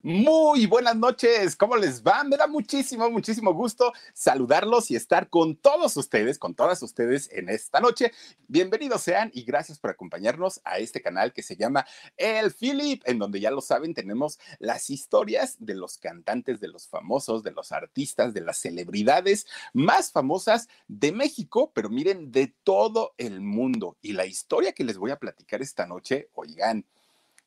Muy buenas noches, ¿cómo les va? Me da muchísimo, muchísimo gusto saludarlos y estar con todos ustedes, con todas ustedes en esta noche. Bienvenidos sean y gracias por acompañarnos a este canal que se llama El Philip, en donde ya lo saben, tenemos las historias de los cantantes, de los famosos, de los artistas, de las celebridades más famosas de México, pero miren, de todo el mundo. Y la historia que les voy a platicar esta noche, oigan,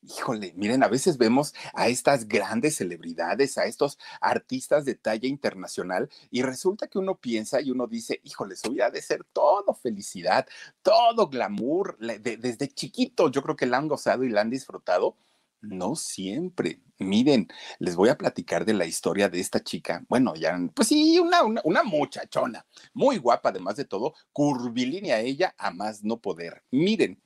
Híjole, miren, a veces vemos a estas grandes celebridades, a estos artistas de talla internacional, y resulta que uno piensa y uno dice, híjole, su vida de ser todo felicidad, todo glamour, desde chiquito yo creo que la han gozado y la han disfrutado. No siempre. Miren, les voy a platicar de la historia de esta chica. Bueno, ya, pues sí, una, una, una muchachona, muy guapa, además de todo, curvilínea ella, a más no poder. Miren,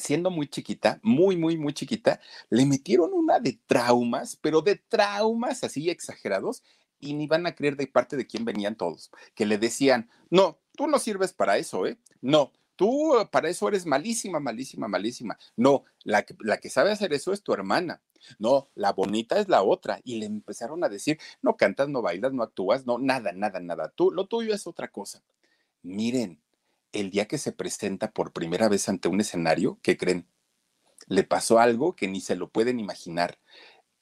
siendo muy chiquita, muy, muy, muy chiquita, le metieron una de traumas, pero de traumas así exagerados, y ni van a creer de parte de quién venían todos, que le decían, no, tú no sirves para eso, ¿eh? No, tú para eso eres malísima, malísima, malísima. No, la que, la que sabe hacer eso es tu hermana. No, la bonita es la otra. Y le empezaron a decir, no cantas, no bailas, no actúas, no, nada, nada, nada. Tú, lo tuyo es otra cosa. Miren, el día que se presenta por primera vez ante un escenario, ¿qué creen? Le pasó algo que ni se lo pueden imaginar.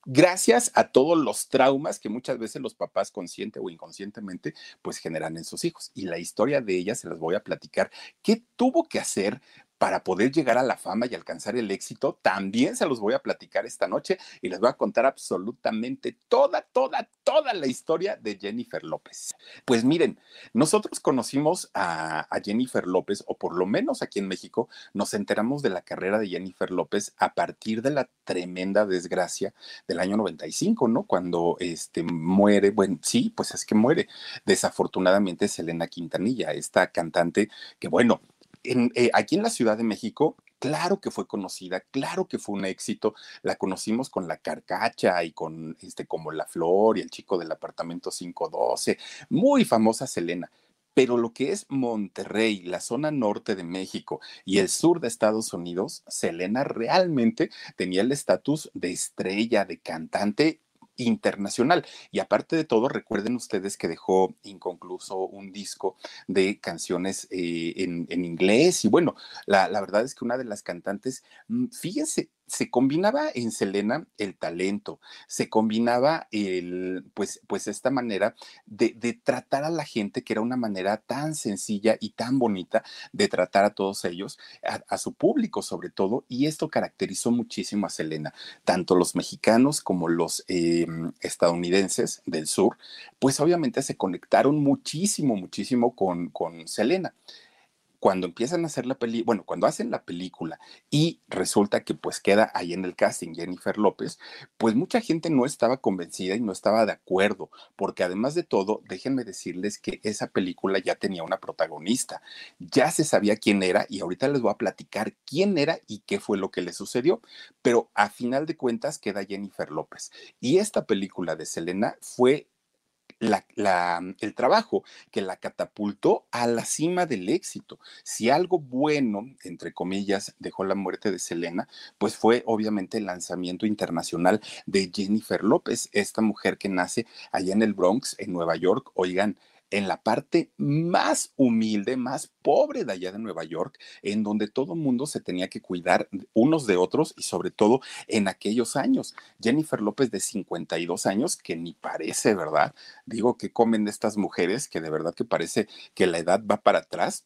Gracias a todos los traumas que muchas veces los papás consciente o inconscientemente pues generan en sus hijos. Y la historia de ella se las voy a platicar. ¿Qué tuvo que hacer para poder llegar a la fama y alcanzar el éxito, también se los voy a platicar esta noche y les voy a contar absolutamente toda, toda, toda la historia de Jennifer López. Pues miren, nosotros conocimos a, Jennifer López, o por lo menos aquí en México, nos enteramos de la carrera de Jennifer López a partir de la tremenda desgracia del año 95, ¿no? Cuando este, muere, bueno, sí, pues es que muere desafortunadamente Selena Quintanilla, esta cantante que, bueno, eh, aquí en la Ciudad de México, claro que fue conocida, claro que fue un éxito. La conocimos con la carcacha y con este como la flor y el chico del apartamento 512, muy famosa Selena. Pero lo que es Monterrey, la zona norte de México y el sur de Estados Unidos, Selena realmente tenía el estatus de estrella, de cantante internacional. Y aparte de todo, recuerden ustedes que dejó inconcluso un disco de canciones eh, en, en, inglés. Y bueno, la, la, verdad es que una de las cantantes, mm, fíjense, se combinaba en Selena el talento, se combinaba el, pues, pues esta manera de, tratar a la gente, que era una manera tan sencilla y tan bonita de tratar a todos ellos, a, su público sobre todo, y esto caracterizó muchísimo a Selena, tanto los mexicanos como los eh, estadounidenses del sur, pues obviamente se conectaron muchísimo, muchísimo con, con Selena cuando empiezan a hacer la película, bueno, cuando hacen la película y resulta que pues queda ahí en el casting Jennifer López, pues mucha gente no estaba convencida y no estaba de acuerdo, porque además de todo, déjenme decirles que esa película ya tenía una protagonista, ya se sabía quién era y ahorita les voy a platicar quién era y qué fue lo que le sucedió, pero a final de cuentas queda Jennifer López. Y esta película de Selena fue la, el trabajo que la catapultó a la cima del éxito. Si algo bueno, entre comillas, dejó la muerte de Selena, pues fue obviamente el lanzamiento internacional de Jennifer López, esta mujer que nace allá en el Bronx, en Nueva York. Oigan, en la parte más humilde, más pobre de allá de Nueva York, en donde todo el mundo se tenía que cuidar unos de otros y sobre todo en aquellos años. Jennifer López de 52 años, que ni parece, ¿verdad? Digo que comen estas mujeres que de verdad que parece que la edad va para atrás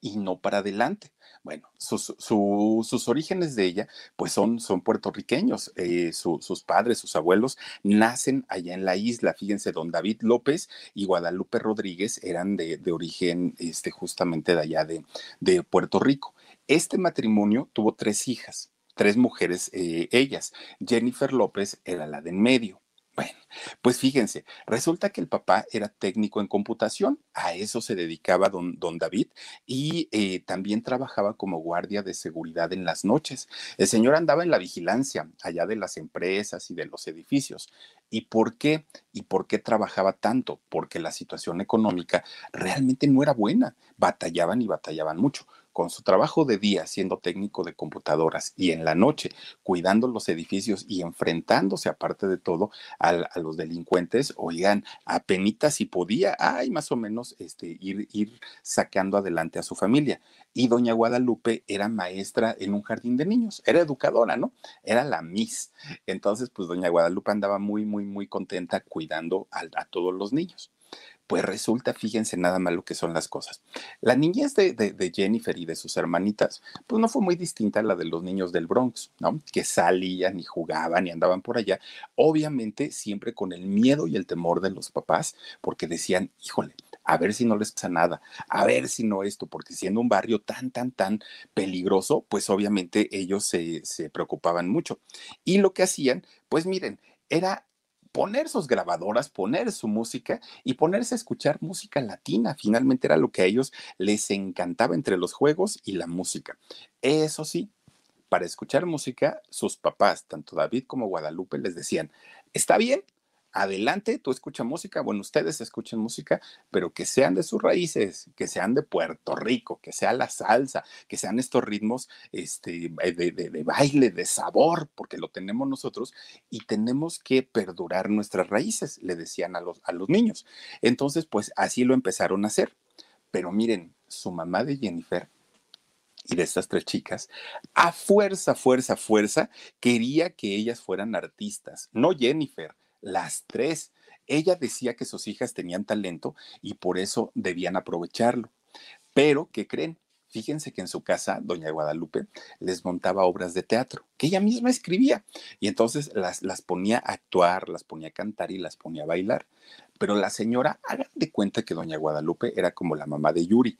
y no para adelante. Bueno, sus, sus orígenes de ella, pues son, son puertorriqueños. Eh, sus padres, sus abuelos, nacen allá en la isla. Fíjense, don David López y Guadalupe Rodríguez eran de, de origen este, justamente de allá de, de, Puerto Rico. Este matrimonio tuvo tres hijas, tres mujeres, eh, ellas. Jennifer López era la de en medio. Bueno, pues fíjense, resulta que el papá era técnico en computación, a eso se dedicaba don, don David y eh, también trabajaba como guardia de seguridad en las noches. El señor andaba en la vigilancia allá de las empresas y de los edificios. ¿Y por qué? ¿Y por qué trabajaba tanto? Porque la situación económica realmente no era buena, batallaban y batallaban mucho con su trabajo de día siendo técnico de computadoras y en la noche cuidando los edificios y enfrentándose aparte de todo a, los delincuentes, oigan, apenas si podía, ay, más o menos este, ir, ir sacando adelante a su familia. Y doña Guadalupe era maestra en un jardín de niños, era educadora, ¿no? Era la Miss. Entonces, pues doña Guadalupe andaba muy, muy, muy contenta cuidando a todos los niños pues resulta, fíjense nada más lo que son las cosas. La niñez de, Jennifer y de sus hermanitas, pues no fue muy distinta a la de los niños del Bronx, ¿no? Que salían y jugaban y andaban por allá, obviamente siempre con el miedo y el temor de los papás, porque decían, híjole, a ver si no les pasa nada, a ver si no esto, porque siendo un barrio tan, tan, tan peligroso, pues obviamente ellos se, se preocupaban mucho. Y lo que hacían, pues miren, era poner sus grabadoras, poner su música y ponerse a escuchar música latina. Finalmente era lo que a ellos les encantaba entre los juegos y la música. Eso sí, para escuchar música, sus papás, tanto David como Guadalupe, les decían, está bien, adelante, tú escucha música, bueno, ustedes escuchen música, pero que sean de sus raíces, que sean de Puerto Rico, que sea la salsa, que sean estos ritmos este, de, baile, de sabor, porque lo tenemos nosotros y tenemos que perdurar nuestras raíces, le decían a los, a los niños. Entonces, pues así lo empezaron a hacer. Pero miren, su mamá de Jennifer y de estas tres chicas, a fuerza, fuerza, fuerza, quería que ellas fueran artistas, no Jennifer, las tres. Ella decía que sus hijas tenían talento y por eso debían aprovecharlo. Pero, ¿qué creen? Fíjense que en su casa, doña Guadalupe les montaba obras de teatro que ella misma escribía y entonces las, las ponía a actuar, las ponía a cantar y las ponía a bailar. Pero la señora, hagan de cuenta que doña Guadalupe era como la mamá de Yuri,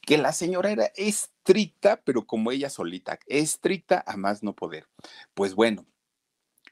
que la señora era estricta, pero como ella solita, estricta a más no poder. Pues bueno,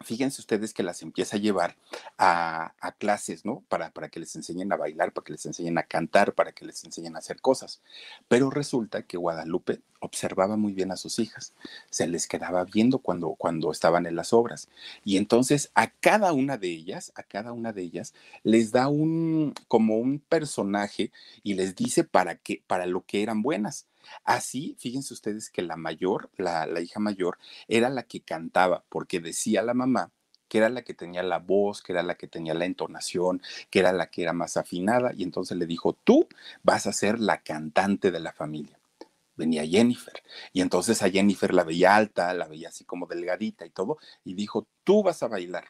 fíjense ustedes que las empieza a llevar a, clases, ¿no? Para, para, que les enseñen a bailar, para que les enseñen a cantar, para que les enseñen a hacer cosas. Pero resulta que Guadalupe observaba muy bien a sus hijas, se les quedaba viendo cuando, cuando estaban en las obras. Y entonces a cada una de ellas, a cada una de ellas, les da un, como un personaje y les dice para qué, para lo que eran buenas. Así, fíjense ustedes que la mayor, la, hija mayor, era la que cantaba, porque decía la mamá que era la que tenía la voz, que era la que tenía la entonación, que era la que era más afinada, y entonces le dijo, tú vas a ser la cantante de la familia. Venía Jennifer, y entonces a Jennifer la veía alta, la veía así como delgadita y todo, y dijo, tú vas a bailar.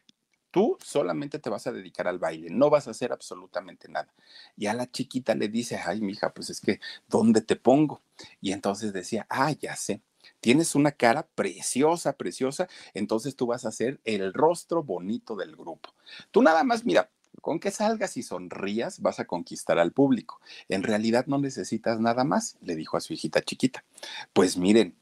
Tú solamente te vas a dedicar al baile, no vas a hacer absolutamente nada. Y a la chiquita le dice, ay, mija, pues es que, ¿dónde te pongo? Y entonces decía, ah, ya sé, tienes una cara preciosa, preciosa, entonces tú vas a ser el rostro bonito del grupo. Tú nada más, mira, con que salgas y sonrías vas a conquistar al público. En realidad no necesitas nada más, le dijo a su hijita chiquita. Pues miren,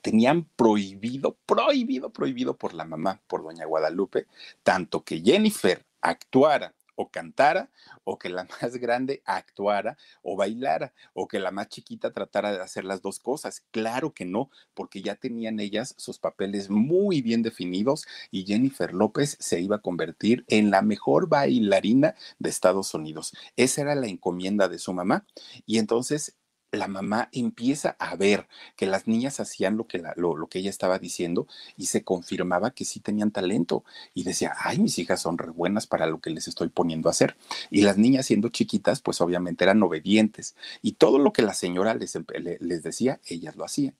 tenían prohibido, prohibido, prohibido por la mamá, por doña Guadalupe, tanto que Jennifer actuara o cantara, o que la más grande actuara o bailara, o que la más chiquita tratara de hacer las dos cosas. Claro que no, porque ya tenían ellas sus papeles muy bien definidos y Jennifer López se iba a convertir en la mejor bailarina de Estados Unidos. Esa era la encomienda de su mamá. Y entonces la mamá empieza a ver que las niñas hacían lo que, lo, que ella estaba diciendo y se confirmaba que sí tenían talento. Y decía, ay, mis hijas son re buenas para lo que les estoy poniendo a hacer. Y las niñas siendo chiquitas, pues obviamente eran obedientes. Y todo lo que la señora les, les decía, ellas lo hacían.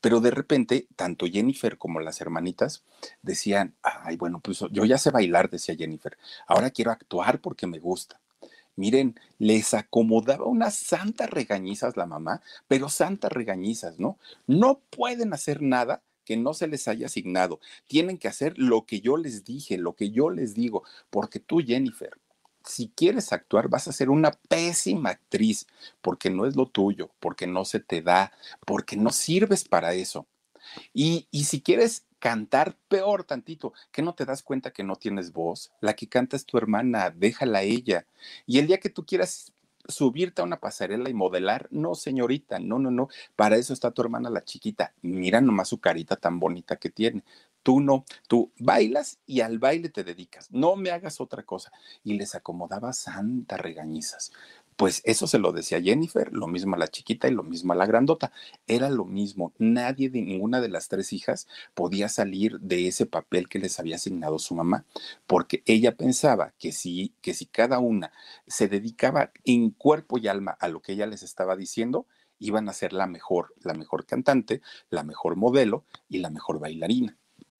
Pero de repente, tanto Jennifer como las hermanitas decían, ay, bueno, pues yo ya sé bailar, decía Jennifer, ahora quiero actuar porque me gusta. Miren, les acomodaba unas santas regañizas la mamá, pero santas regañizas, ¿no? No pueden hacer nada que no se les haya asignado. Tienen que hacer lo que yo les dije, lo que yo les digo, porque tú, Jennifer, si quieres actuar, vas a ser una pésima actriz, porque no es lo tuyo, porque no se te da, porque no sirves para eso. Y, y si quieres cantar peor tantito, que no te das cuenta que no tienes voz. La que canta es tu hermana, déjala ella. Y el día que tú quieras subirte a una pasarela y modelar, no, señorita, no, no, no, para eso está tu hermana la chiquita. Mira nomás su carita tan bonita que tiene. Tú no, tú bailas y al baile te dedicas, no me hagas otra cosa. Y les acomodaba santa regañizas. Pues eso se lo decía Jennifer, lo mismo a la chiquita y lo mismo a la grandota. Era lo mismo. Nadie de ninguna de las tres hijas podía salir de ese papel que les había asignado su mamá, porque ella pensaba que si, que si cada una se dedicaba en cuerpo y alma a lo que ella les estaba diciendo, iban a ser la mejor, la mejor cantante, la mejor modelo y la mejor bailarina.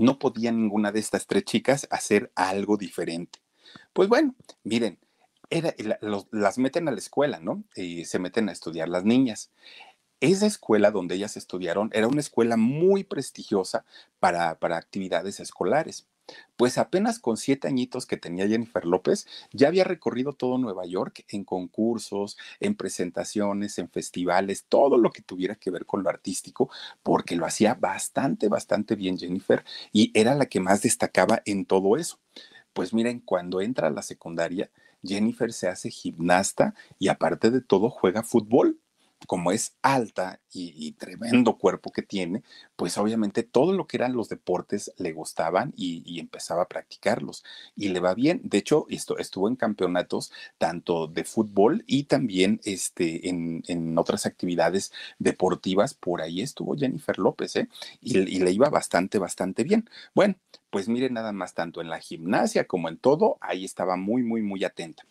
no podía ninguna de estas tres chicas hacer algo diferente. Pues bueno, miren, las meten a la escuela, ¿no? Y se meten a estudiar las niñas. Esa escuela donde ellas estudiaron era una escuela muy prestigiosa para, para actividades escolares. Pues apenas con siete añitos que tenía Jennifer López, ya había recorrido todo Nueva York en concursos, en presentaciones, en festivales, todo lo que tuviera que ver con lo artístico, porque lo hacía bastante, bastante bien Jennifer y era la que más destacaba en todo eso. Pues miren, cuando entra a la secundaria, Jennifer se hace gimnasta y aparte de todo juega fútbol como es alta y, tremendo cuerpo que tiene, pues obviamente todo lo que eran los deportes le gustaban y, empezaba a practicarlos y le va bien. De hecho, esto, estuvo en campeonatos tanto de fútbol y también este, en, otras actividades deportivas. Por ahí estuvo Jennifer López, ¿eh? Y, y le iba bastante, bastante bien. Bueno, pues mire nada más, tanto en la gimnasia como en todo, ahí estaba muy, muy, muy atenta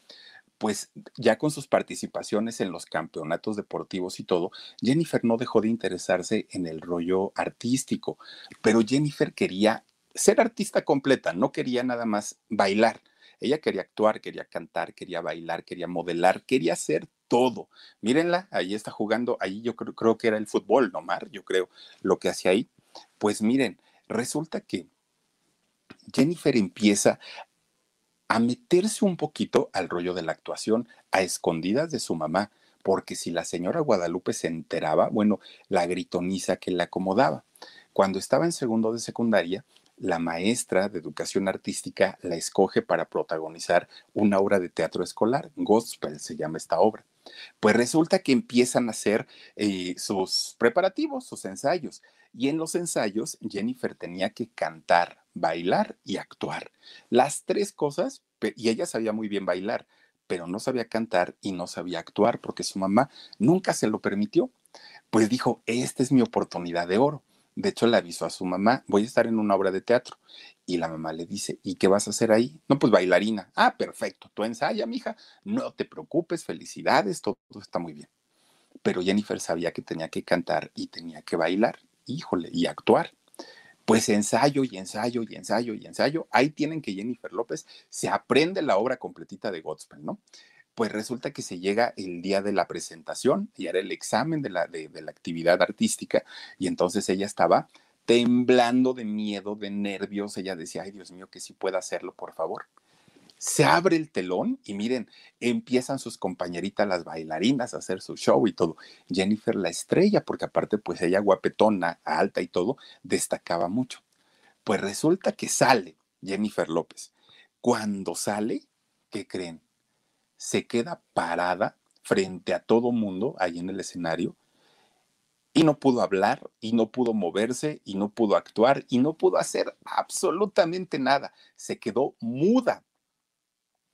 pues ya con sus participaciones en los campeonatos deportivos y todo, Jennifer no dejó de interesarse en el rollo artístico, pero Jennifer quería ser artista completa, no quería nada más bailar. Ella quería actuar, quería cantar, quería bailar, quería modelar, quería hacer todo. Mírenla, ahí está jugando, ahí yo creo, creo que era el fútbol, ¿no, Mar? Yo creo lo que hacía ahí. Pues miren, resulta que Jennifer empieza a meterse un poquito al rollo de la actuación a escondidas de su mamá, porque si la señora Guadalupe se enteraba, bueno, la gritoniza que le acomodaba. Cuando estaba en segundo de secundaria, la maestra de educación artística la escoge para protagonizar una obra de teatro escolar, Gospel se llama esta obra. Pues resulta que empiezan a hacer eh, sus preparativos, sus ensayos. Y en los ensayos, Jennifer tenía que cantar, bailar y actuar. Las tres cosas, y ella sabía muy bien bailar, pero no sabía cantar y no sabía actuar porque su mamá nunca se lo permitió. Pues dijo, esta es mi oportunidad de oro. De hecho, le avisó a su mamá, voy a estar en una obra de teatro. Y la mamá le dice, ¿y qué vas a hacer ahí? No, pues bailarina. Ah, perfecto, tú ensaya, mija. No te preocupes, felicidades, todo está muy bien. Pero Jennifer sabía que tenía que cantar y tenía que bailar híjole, y actuar. Pues ensayo y ensayo y ensayo y ensayo. Ahí tienen que Jennifer López se aprende la obra completita de Godspell, ¿no? Pues resulta que se llega el día de la presentación y era el examen de la, de, la actividad artística y entonces ella estaba temblando de miedo, de nervios. Ella decía, ay Dios mío, que sí pueda hacerlo, por favor. Se abre el telón y miren, empiezan sus compañeritas, las bailarinas, a hacer su show y todo. Jennifer la estrella, porque aparte, pues ella guapetona, alta y todo, destacaba mucho. Pues resulta que sale Jennifer López. Cuando sale, ¿qué creen? Se queda parada frente a todo mundo ahí en el escenario y no pudo hablar y no pudo moverse y no pudo actuar y no pudo hacer absolutamente nada. Se quedó muda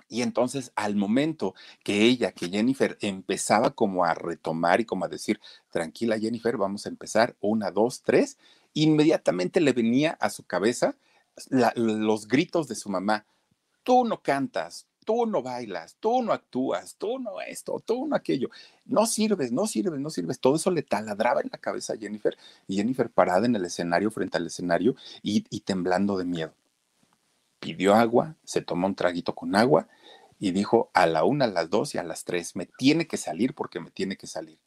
y entonces al momento que ella, que Jennifer empezaba como a retomar y como a decir, tranquila Jennifer, vamos a empezar, una, dos, tres, inmediatamente le venía a su cabeza los gritos de su mamá, tú no cantas, tú no bailas, tú no actúas, tú no esto, tú no aquello, no sirves, no sirves, no sirves. Todo eso le taladraba en la cabeza a Jennifer y Jennifer parada en el escenario, frente al escenario y, y temblando de miedo pidió agua, se tomó un traguito con agua y dijo a la una, a las dos y a las tres, me tiene que salir porque me tiene que salir.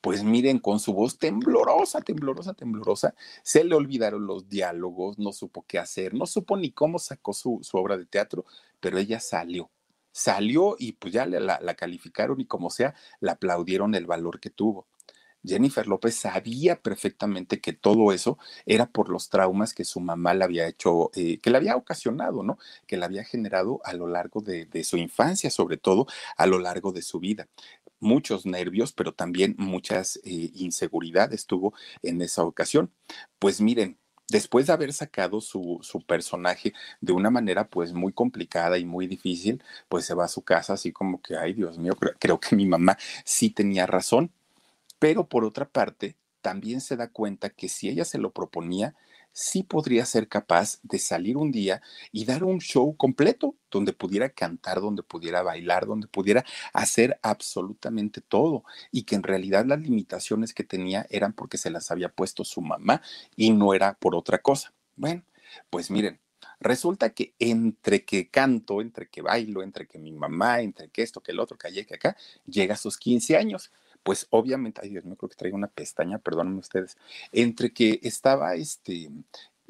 Pues miren, con su voz temblorosa, temblorosa, temblorosa, se le olvidaron los diálogos, no supo qué hacer, no supo ni cómo sacó su, obra de teatro, pero ella salió. Salió y pues ya la, la calificaron y como sea, la aplaudieron el valor que tuvo. Jennifer López sabía perfectamente que todo eso era por los traumas que su mamá le había hecho, eh, que le había ocasionado, ¿no? Que le había generado a lo largo de, su infancia, sobre todo a lo largo de su vida. Muchos nervios, pero también muchas eh, inseguridades tuvo en esa ocasión. Pues miren, después de haber sacado su, su, personaje de una manera pues muy complicada y muy difícil, pues se va a su casa así como que, ay Dios mío, creo que mi mamá sí tenía razón. Pero por otra parte, también se da cuenta que si ella se lo proponía, sí podría ser capaz de salir un día y dar un show completo, donde pudiera cantar, donde pudiera bailar, donde pudiera hacer absolutamente todo, y que en realidad las limitaciones que tenía eran porque se las había puesto su mamá y no era por otra cosa. Bueno, pues miren, resulta que entre que canto, entre que bailo, entre que mi mamá, entre que esto, que el otro, que allá, que acá, llega a sus 15 años pues obviamente, ay Dios mío, creo que traigo una pestaña, perdónenme ustedes, entre que estaba este,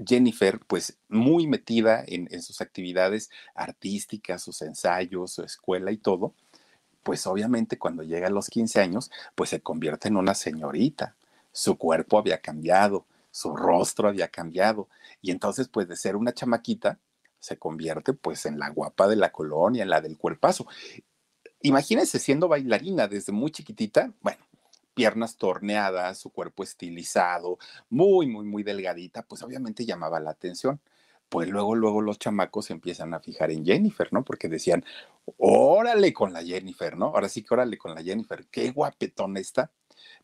Jennifer, pues muy metida en, sus actividades artísticas, sus ensayos, su escuela y todo, pues obviamente cuando llega a los 15 años, pues se convierte en una señorita. Su cuerpo había cambiado, su rostro había cambiado. Y entonces, pues de ser una chamaquita, se convierte pues en la guapa de la colonia, en la del cuerpazo imagínense siendo bailarina desde muy chiquitita, bueno, piernas torneadas, su cuerpo estilizado, muy, muy, muy delgadita, pues obviamente llamaba la atención. Pues luego, luego los chamacos se empiezan a fijar en Jennifer, ¿no? Porque decían, órale con la Jennifer, ¿no? Ahora sí que órale con la Jennifer, qué guapetón está.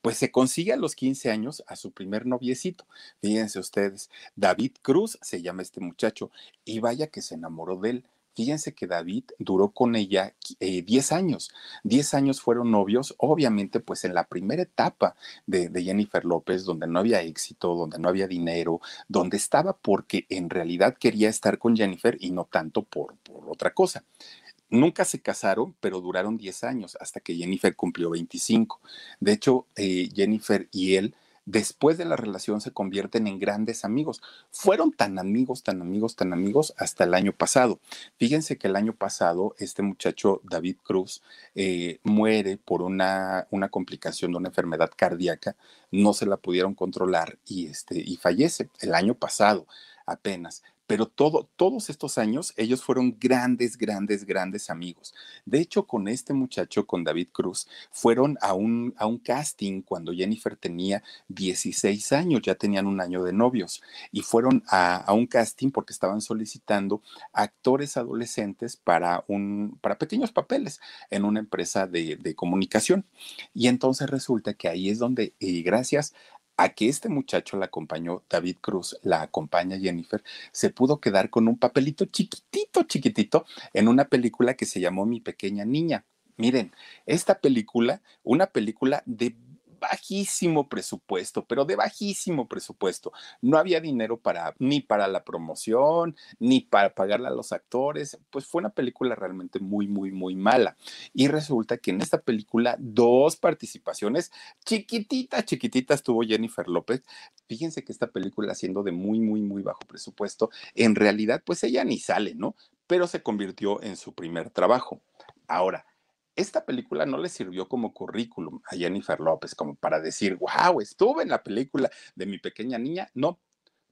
Pues se consigue a los 15 años a su primer noviecito. Fíjense ustedes, David Cruz se llama este muchacho, y vaya que se enamoró de él Fíjense que David duró con ella 10 eh, años. 10 años fueron novios, obviamente pues en la primera etapa de, Jennifer López, donde no había éxito, donde no había dinero, donde estaba porque en realidad quería estar con Jennifer y no tanto por, por otra cosa. Nunca se casaron, pero duraron 10 años hasta que Jennifer cumplió 25. De hecho, eh, Jennifer y él después de la relación se convierten en grandes amigos. Fueron tan amigos, tan amigos, tan amigos hasta el año pasado. Fíjense que el año pasado este muchacho David Cruz eh, muere por una, una complicación de una enfermedad cardíaca, no se la pudieron controlar y, este, y fallece el año pasado apenas pero todo, todos estos años ellos fueron grandes, grandes, grandes amigos. De hecho, con este muchacho, con David Cruz, fueron a un, casting cuando Jennifer tenía 16 años, ya tenían un año de novios, y fueron a, un casting porque estaban solicitando actores adolescentes para, un, para pequeños papeles en una empresa de, de comunicación. Y entonces resulta que ahí es donde, y gracias a que este muchacho la acompañó, David Cruz, la acompaña Jennifer, se pudo quedar con un papelito chiquitito, chiquitito, en una película que se llamó Mi pequeña niña. Miren, esta película, una película de bajísimo presupuesto, pero de bajísimo presupuesto. No había dinero para ni para la promoción, ni para pagarle a los actores. Pues fue una película realmente muy, muy, muy mala. Y resulta que en esta película, dos participaciones chiquititas, chiquititas tuvo Jennifer López. Fíjense que esta película, siendo de muy, muy, muy bajo presupuesto, en realidad, pues ella ni sale, ¿no? pero se convirtió en su primer trabajo. Ahora, esta película no le sirvió como currículum a Jennifer López, como para decir, wow, estuve en la película de mi pequeña niña. No,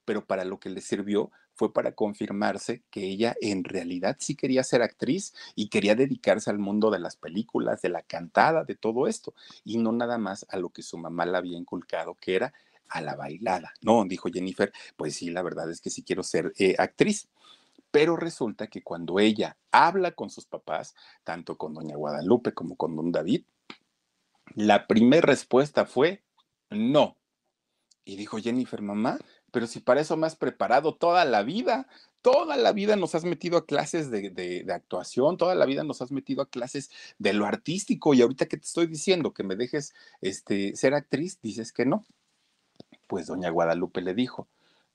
pero para lo que le sirvió fue para confirmarse que ella en realidad sí quería ser actriz y quería dedicarse al mundo de las películas, de la cantada, de todo esto, y no nada más a lo que su mamá le había inculcado, que era a la bailada. No, dijo Jennifer, pues sí, la verdad es que sí quiero ser eh, actriz. Pero resulta que cuando ella habla con sus papás, tanto con doña Guadalupe como con don David, la primera respuesta fue no. Y dijo Jennifer, mamá, pero si para eso me has preparado toda la vida, toda la vida nos has metido a clases de, actuación, toda la vida nos has metido a clases de lo artístico y ahorita que te estoy diciendo que me dejes este, ser actriz, dices que no. Pues doña Guadalupe le dijo,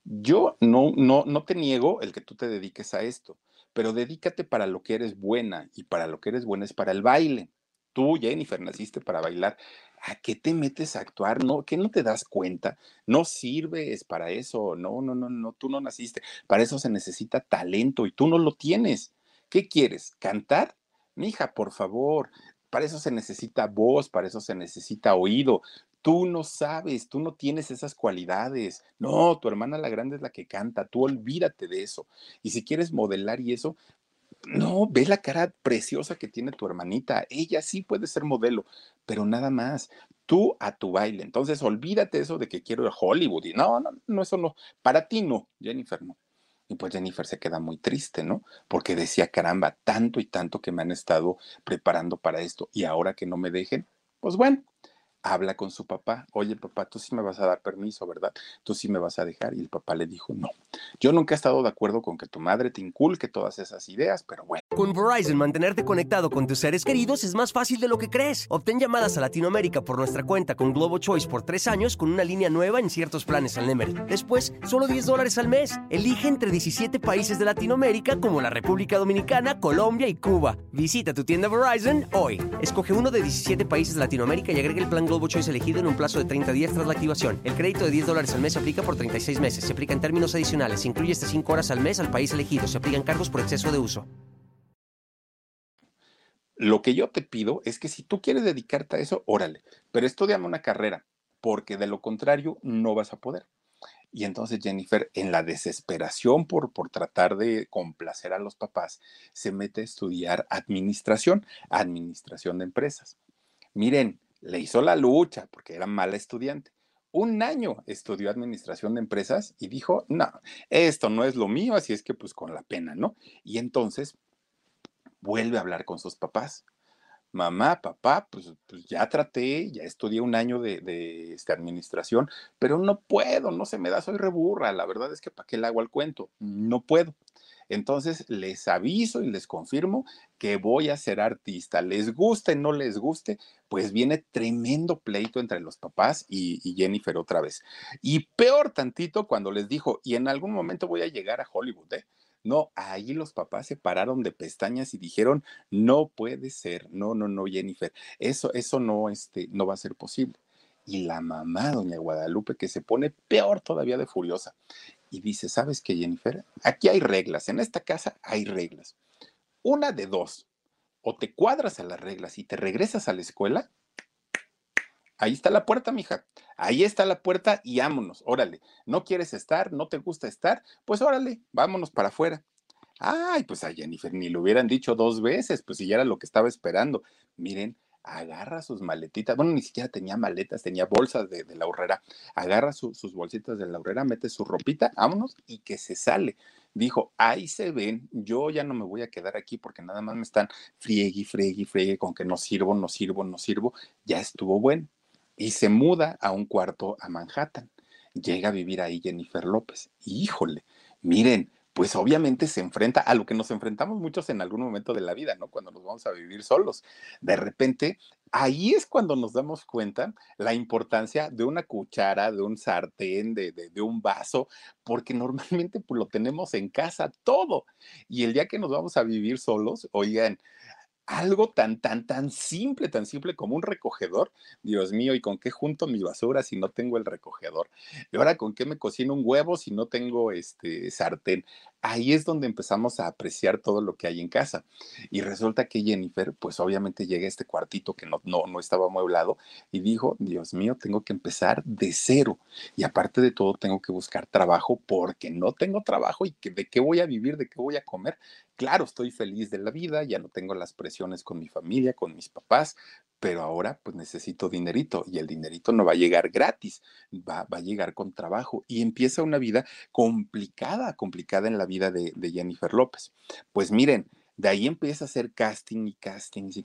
yo no, no, no te niego el que tú te dediques a esto, pero dedícate para lo que eres buena y para lo que eres buena es para el baile. Tú, Jennifer, naciste para bailar. ¿A qué te metes a actuar? ¿No? ¿Qué no te das cuenta? No sirves para eso. No, no, no, no, tú no naciste. Para eso se necesita talento y tú no lo tienes. ¿Qué quieres? ¿Cantar? Mija, por favor, para eso se necesita voz, para eso se necesita oído. Tú no sabes, tú no tienes esas cualidades. No, tu hermana la grande es la que canta, tú olvídate de eso. Y si quieres modelar y eso, no, ve la cara preciosa que tiene tu hermanita. Ella sí puede ser modelo, pero nada más. Tú a tu baile. Entonces, olvídate eso de que quiero ir a Hollywood. Y no, no, no, eso no. Para ti no, Jennifer no. Y pues Jennifer se queda muy triste, ¿no? Porque decía, caramba, tanto y tanto que me han estado preparando para esto y ahora que no me dejen, pues bueno, habla con su papá, oye papá, tú sí me vas a dar permiso, ¿verdad? Tú sí me vas a dejar. Y el papá le dijo, no, yo nunca he estado de acuerdo con que tu madre te inculque todas esas ideas, pero bueno. Con Verizon, mantenerte conectado con tus seres queridos es más fácil de lo que crees. Obtén llamadas a Latinoamérica por nuestra cuenta con Globo Choice por tres años con una línea nueva en ciertos planes al Nemery. Después, solo 10 dólares al mes. Elige entre 17 países de Latinoamérica como la República Dominicana, Colombia y Cuba. Visita tu tienda Verizon hoy. Escoge uno de 17 países de Latinoamérica y agrega el plan Globo Choice elegido en un plazo de 30 días tras la activación. El crédito de 10 dólares al mes se aplica por 36 meses. Se aplica en términos adicionales. Se incluye hasta 5 horas al mes al país elegido. Se aplican cargos por exceso de uso. Lo que yo te pido es que si tú quieres dedicarte a eso, órale, pero estudiame una carrera, porque de lo contrario no vas a poder. Y entonces Jennifer, en la desesperación por, por tratar de complacer a los papás, se mete a estudiar administración, administración de empresas. Miren, le hizo la lucha porque era mala estudiante. Un año estudió administración de empresas y dijo, no, esto no es lo mío, así es que pues con la pena, ¿no? Y entonces vuelve a hablar con sus papás. Mamá, papá, pues, pues ya traté, ya estudié un año de, de esta administración, pero no puedo, no se me da, soy reburra. La verdad es que para qué le hago al cuento, no puedo. Entonces les aviso y les confirmo que voy a ser artista. Les guste, no les guste, pues viene tremendo pleito entre los papás y, y, Jennifer otra vez. Y peor tantito cuando les dijo, y en algún momento voy a llegar a Hollywood, ¿eh? No, ahí los papás se pararon de pestañas y dijeron, no puede ser, no, no, no, Jennifer, eso, eso no, este, no va a ser posible. Y la mamá, doña Guadalupe, que se pone peor todavía de furiosa y dice, ¿sabes qué, Jennifer? Aquí hay reglas, en esta casa hay reglas. Una de dos, o te cuadras a las reglas y te regresas a la escuela, Ahí está la puerta, mija. Ahí está la puerta y vámonos, órale. ¿No quieres estar? ¿No te gusta estar? Pues órale, vámonos para afuera. Ay, pues a Jennifer ni lo hubieran dicho dos veces, pues si ya era lo que estaba esperando. Miren, agarra sus maletitas, bueno, ni siquiera tenía maletas, tenía bolsas de, la horrera, agarra sus bolsitas de la horrera, mete su ropita, vámonos, y que se sale. Dijo, ahí se ven, yo ya no me voy a quedar aquí porque nada más me están friegue, friegue, friegue con que no sirvo, no sirvo, no sirvo, ya estuvo bueno y se muda a un cuarto a Manhattan. Llega a vivir ahí Jennifer López. Híjole, miren, pues obviamente se enfrenta a lo que nos enfrentamos muchos en algún momento de la vida, ¿no? Cuando nos vamos a vivir solos. De repente, ahí es cuando nos damos cuenta la importancia de una cuchara, de un sartén, de, de, un vaso, porque normalmente pues, lo tenemos en casa todo. Y el día que nos vamos a vivir solos, oigan, algo tan, tan, tan simple, tan simple como un recogedor. Dios mío, ¿y con qué junto mi basura si no tengo el recogedor? ¿Y ahora con qué me cocino un huevo si no tengo este sartén? Ahí es donde empezamos a apreciar todo lo que hay en casa. Y resulta que Jennifer, pues obviamente llega a este cuartito que no, no, no estaba amueblado y dijo, Dios mío, tengo que empezar de cero. Y aparte de todo, tengo que buscar trabajo porque no tengo trabajo y que, de qué voy a vivir, de qué voy a comer. Claro, estoy feliz de la vida, ya no tengo las presiones con mi familia, con mis papás, pero ahora pues necesito dinerito y el dinerito no va a llegar gratis, va, va a llegar con trabajo y empieza una vida complicada, complicada en la vida de, de Jennifer López. Pues miren, de ahí empieza a hacer casting y castings y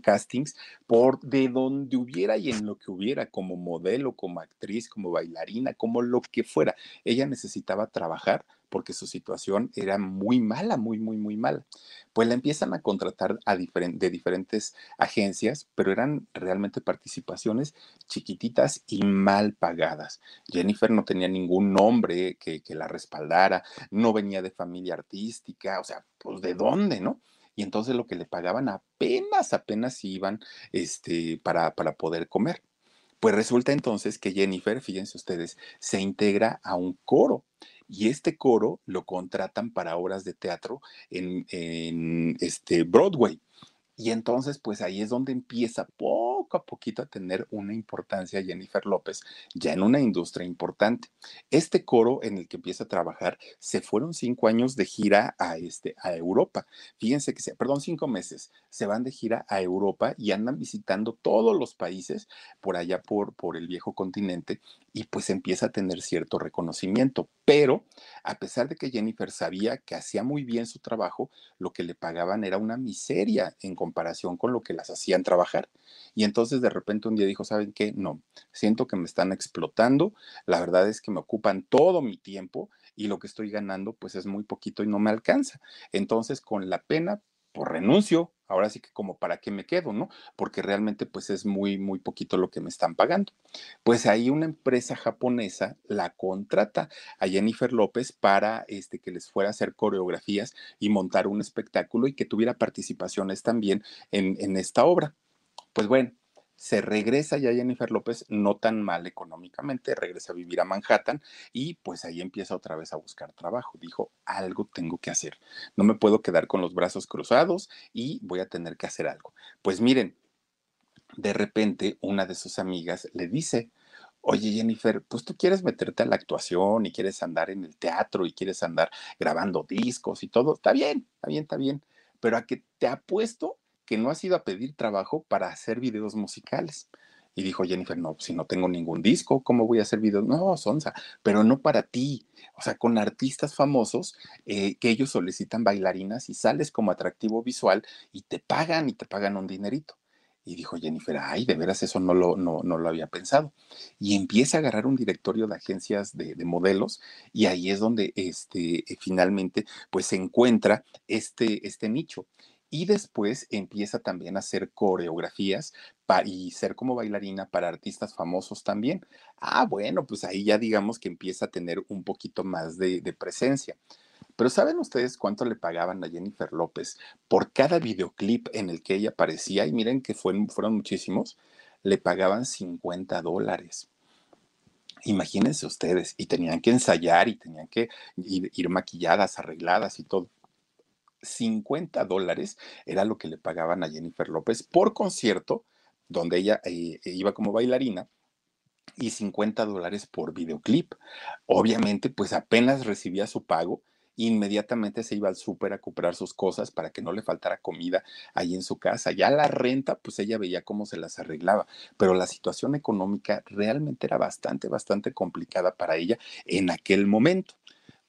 castings por de donde hubiera y en lo que hubiera, como modelo, como actriz, como bailarina, como lo que fuera. Ella necesitaba trabajar porque su situación era muy mala, muy, muy, muy mala. Pues la empiezan a contratar de diferentes agencias, pero eran realmente participaciones chiquititas y mal pagadas. Jennifer no tenía ningún nombre que, que la respaldara, no venía de familia artística, o sea, pues de dónde, ¿no? y entonces lo que le pagaban apenas, apenas iban este, para, para poder comer. Pues resulta entonces que Jennifer, fíjense ustedes, se integra a un coro y este coro lo contratan para obras de teatro en, en este Broadway. Y entonces, pues ahí es donde empieza poco a poquito a tener una importancia Jennifer López, ya en una industria importante. Este coro en el que empieza a trabajar, se fueron cinco años de gira a, este, a Europa. Fíjense que, se, perdón, cinco meses, se van de gira a Europa y andan visitando todos los países por allá por, por el viejo continente y pues empieza a tener cierto reconocimiento. Pero a pesar de que Jennifer sabía que hacía muy bien su trabajo, lo que le pagaban era una miseria en comparación con lo que las hacían trabajar. Y entonces de repente un día dijo, ¿saben qué? No, siento que me están explotando, la verdad es que me ocupan todo mi tiempo y lo que estoy ganando pues es muy poquito y no me alcanza. Entonces con la pena pues renuncio, ahora sí que como para qué me quedo, ¿no? Porque realmente pues es muy, muy poquito lo que me están pagando. Pues ahí una empresa japonesa la contrata a Jennifer López para este, que les fuera a hacer coreografías y montar un espectáculo y que tuviera participaciones también en, en esta obra. Pues bueno, se regresa ya Jennifer López, no tan mal económicamente, regresa a vivir a Manhattan y pues ahí empieza otra vez a buscar trabajo. Dijo, algo tengo que hacer, no me puedo quedar con los brazos cruzados y voy a tener que hacer algo. Pues miren, de repente una de sus amigas le dice, Oye, Jennifer, pues tú quieres meterte a la actuación y quieres andar en el teatro y quieres andar grabando discos y todo. Está bien, está bien, está bien. Pero a que te apuesto que no has ido a pedir trabajo para hacer videos musicales. Y dijo Jennifer, no, si no tengo ningún disco, ¿cómo voy a hacer videos? No, Sonsa, pero no para ti. O sea, con artistas famosos eh, que ellos solicitan bailarinas y sales como atractivo visual y te pagan y te pagan un dinerito. Y dijo Jennifer, ay, de veras eso no lo, no, no lo había pensado. Y empieza a agarrar un directorio de agencias de, de modelos y ahí es donde este, finalmente pues se encuentra este, este nicho y después empieza también a hacer coreografías y ser como bailarina para artistas famosos también. Ah, bueno, pues ahí ya digamos que empieza a tener un poquito más de, presencia. Pero ¿saben ustedes cuánto le pagaban a Jennifer López por cada videoclip en el que ella aparecía? Y miren que fueron, fueron muchísimos. Le pagaban 50 dólares. Imagínense ustedes, y tenían que ensayar y tenían que ir maquilladas, arregladas y todo. 50 dólares era lo que le pagaban a Jennifer López por concierto, donde ella eh, iba como bailarina, y 50 dólares por videoclip. Obviamente, pues apenas recibía su pago, inmediatamente se iba al súper a comprar sus cosas para que no le faltara comida ahí en su casa. Ya la renta, pues ella veía cómo se las arreglaba, pero la situación económica realmente era bastante, bastante complicada para ella en aquel momento.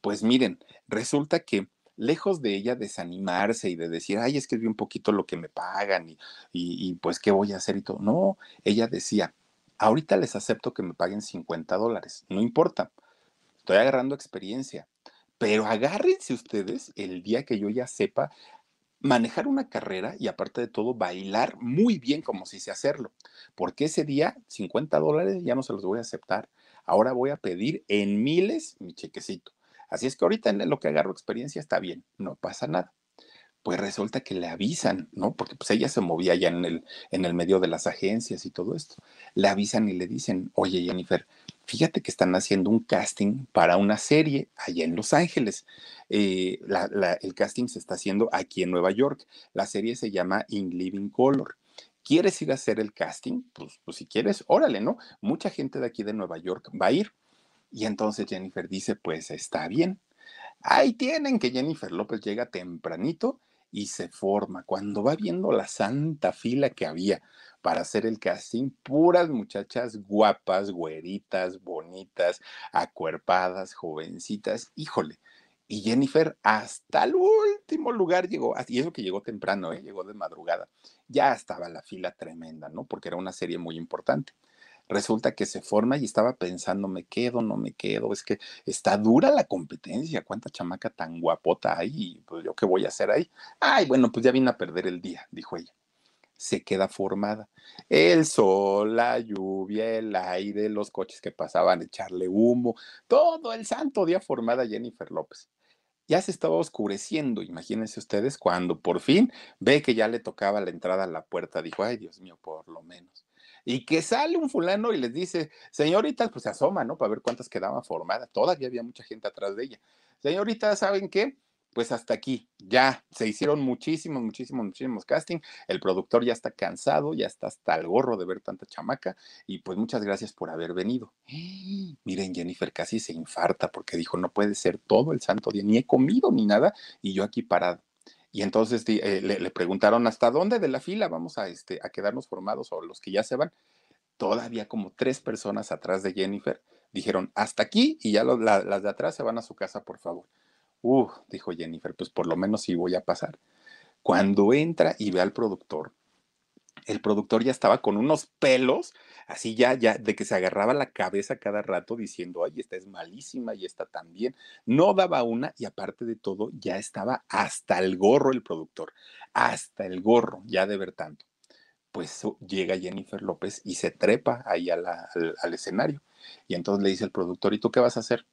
Pues miren, resulta que lejos de ella desanimarse y de decir, ay, es que es bien poquito lo que me pagan y, pues qué voy a hacer y todo. No, ella decía, ahorita les acepto que me paguen 50 dólares, no importa, estoy agarrando experiencia, pero agárrense ustedes el día que yo ya sepa manejar una carrera y aparte de todo bailar muy bien como si sé hacerlo, porque ese día 50 dólares ya no se los voy a aceptar, ahora voy a pedir en miles mi chequecito. Así es que ahorita en lo que agarro experiencia está bien, no pasa nada. Pues resulta que le avisan, ¿no? Porque pues ella se movía ya en el, en el medio de las agencias y todo esto. Le avisan y le dicen, oye Jennifer, fíjate que están haciendo un casting para una serie allá en Los Ángeles. eh, el casting se está haciendo aquí en Nueva York. La serie se llama In Living Color. ¿Quieres ir a hacer el casting? Pues, pues si quieres, órale, ¿no? Mucha gente de aquí de Nueva York va a ir. Y entonces Jennifer dice, pues está bien. Ahí tienen que Jennifer López llega tempranito y se forma. Cuando va viendo la santa fila que había para hacer el casting, puras muchachas guapas, güeritas, bonitas, acuerpadas, jovencitas, híjole. Y Jennifer hasta el último lugar llegó, y eso que llegó temprano, ¿eh? llegó de madrugada. Ya estaba la fila tremenda, ¿no? Porque era una serie muy importante resulta que se forma y estaba pensando, me quedo, no me quedo, es que está dura la competencia, cuánta chamaca tan guapota hay, pues yo qué voy a hacer ahí. Ay, bueno, pues ya vine a perder el día, dijo ella. Se queda formada. El sol, la lluvia, el aire, los coches que pasaban, echarle humo, todo el santo día formada Jennifer López ya se estaba oscureciendo, imagínense ustedes, cuando por fin ve que ya le tocaba la entrada a la puerta, dijo, ay Dios mío, por lo menos y que sale un fulano y les dice, señoritas, pues se asoma, ¿no? Para ver cuántas quedaban formadas. Todavía había mucha gente atrás de ella. Señoritas, ¿saben qué? Pues hasta aquí, ya se hicieron muchísimos, muchísimos, muchísimos casting. El productor ya está cansado, ya está hasta el gorro de ver tanta chamaca. Y pues muchas gracias por haber venido. Miren, Jennifer casi se infarta porque dijo, no puede ser todo el santo día, ni he comido ni nada, y yo aquí parado. Y entonces eh, le, preguntaron hasta dónde de la fila vamos a, este, a quedarnos formados o los que ya se van. Todavía como tres personas atrás de Jennifer dijeron hasta aquí y ya las de atrás se van a su casa, por favor. Uh, dijo Jennifer, pues por lo menos sí voy a pasar. Cuando entra y ve al productor, el productor ya estaba con unos pelos, así ya, ya, de que se agarraba la cabeza cada rato diciendo, ay, esta es malísima y esta también. No daba una y aparte de todo, ya estaba hasta el gorro el productor, hasta el gorro, ya de ver tanto. Pues llega Jennifer López y se trepa ahí al, escenario. Y entonces le dice el productor, ¿y tú qué vas a hacer?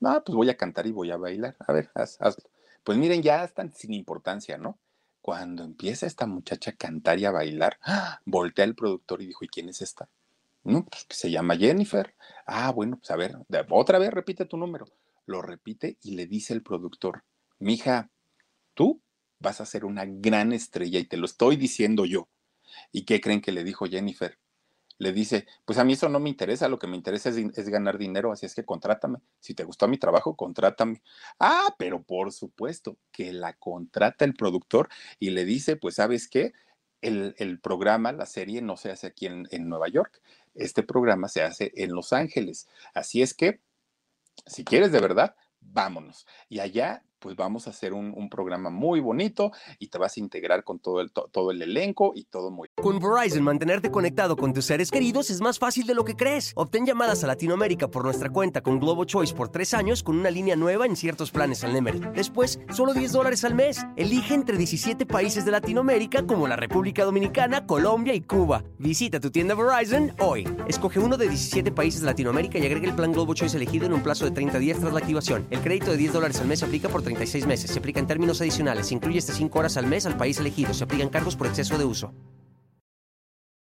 No, pues voy a cantar y voy a bailar. A ver, hazlo. Pues miren, ya están sin importancia, ¿no? Cuando empieza esta muchacha a cantar y a bailar, ¡ah! voltea el productor y dijo, ¿y quién es esta? No, pues se llama Jennifer. Ah, bueno, pues a ver, otra vez repite tu número. Lo repite y le dice el productor, mija, tú vas a ser una gran estrella y te lo estoy diciendo yo. ¿Y qué creen que le dijo Jennifer? le dice, pues a mí eso no me interesa, lo que me interesa es, ganar dinero, así es que contrátame. Si te gustó mi trabajo, contrátame. Ah, pero por supuesto que la contrata el productor y le dice, pues sabes qué, el, programa, la serie no se hace aquí en Nueva York, este programa se hace en Los Ángeles. Así es que, si quieres de verdad, vámonos. Y allá pues vamos a hacer un, programa muy bonito y te vas a integrar con todo el, todo el elenco y todo muy Con Verizon, mantenerte conectado con tus seres queridos es más fácil de lo que crees. Obtén llamadas a Latinoamérica por nuestra cuenta con Globo Choice por tres años con una línea nueva en ciertos planes al Nemery. Después, solo 10 dólares al mes. Elige entre 17 países de Latinoamérica como la República Dominicana, Colombia y Cuba. Visita tu tienda Verizon hoy. Escoge uno de 17 países de Latinoamérica y agrega el plan Globo Choice elegido en un plazo de 30 días tras la activación. El crédito de 10 dólares al mes aplica por 30 36 meses. Se aplica en términos adicionales. Se incluye hasta 5 horas al mes al país elegido. Se aplican cargos por exceso de uso.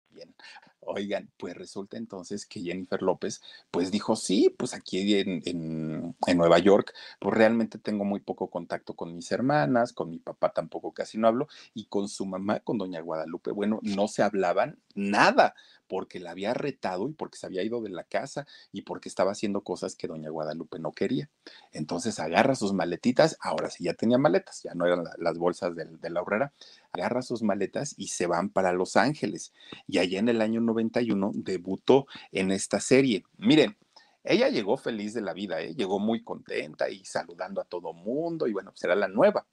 Bien. Oigan, pues resulta entonces que Jennifer López, pues dijo, sí, pues aquí en, en, en, Nueva York, pues realmente tengo muy poco contacto con mis hermanas, con mi papá tampoco casi no hablo, y con su mamá, con doña Guadalupe, bueno, no se hablaban nada porque la había retado y porque se había ido de la casa y porque estaba haciendo cosas que doña Guadalupe no quería. Entonces agarra sus maletitas, ahora sí ya tenía maletas, ya no eran las bolsas de, la horrera, agarra sus maletas y se van para Los Ángeles. Y allá en el año 91 debutó en esta serie. Miren, ella llegó feliz de la vida, ¿eh? llegó muy contenta y saludando a todo mundo y bueno, será pues la nueva.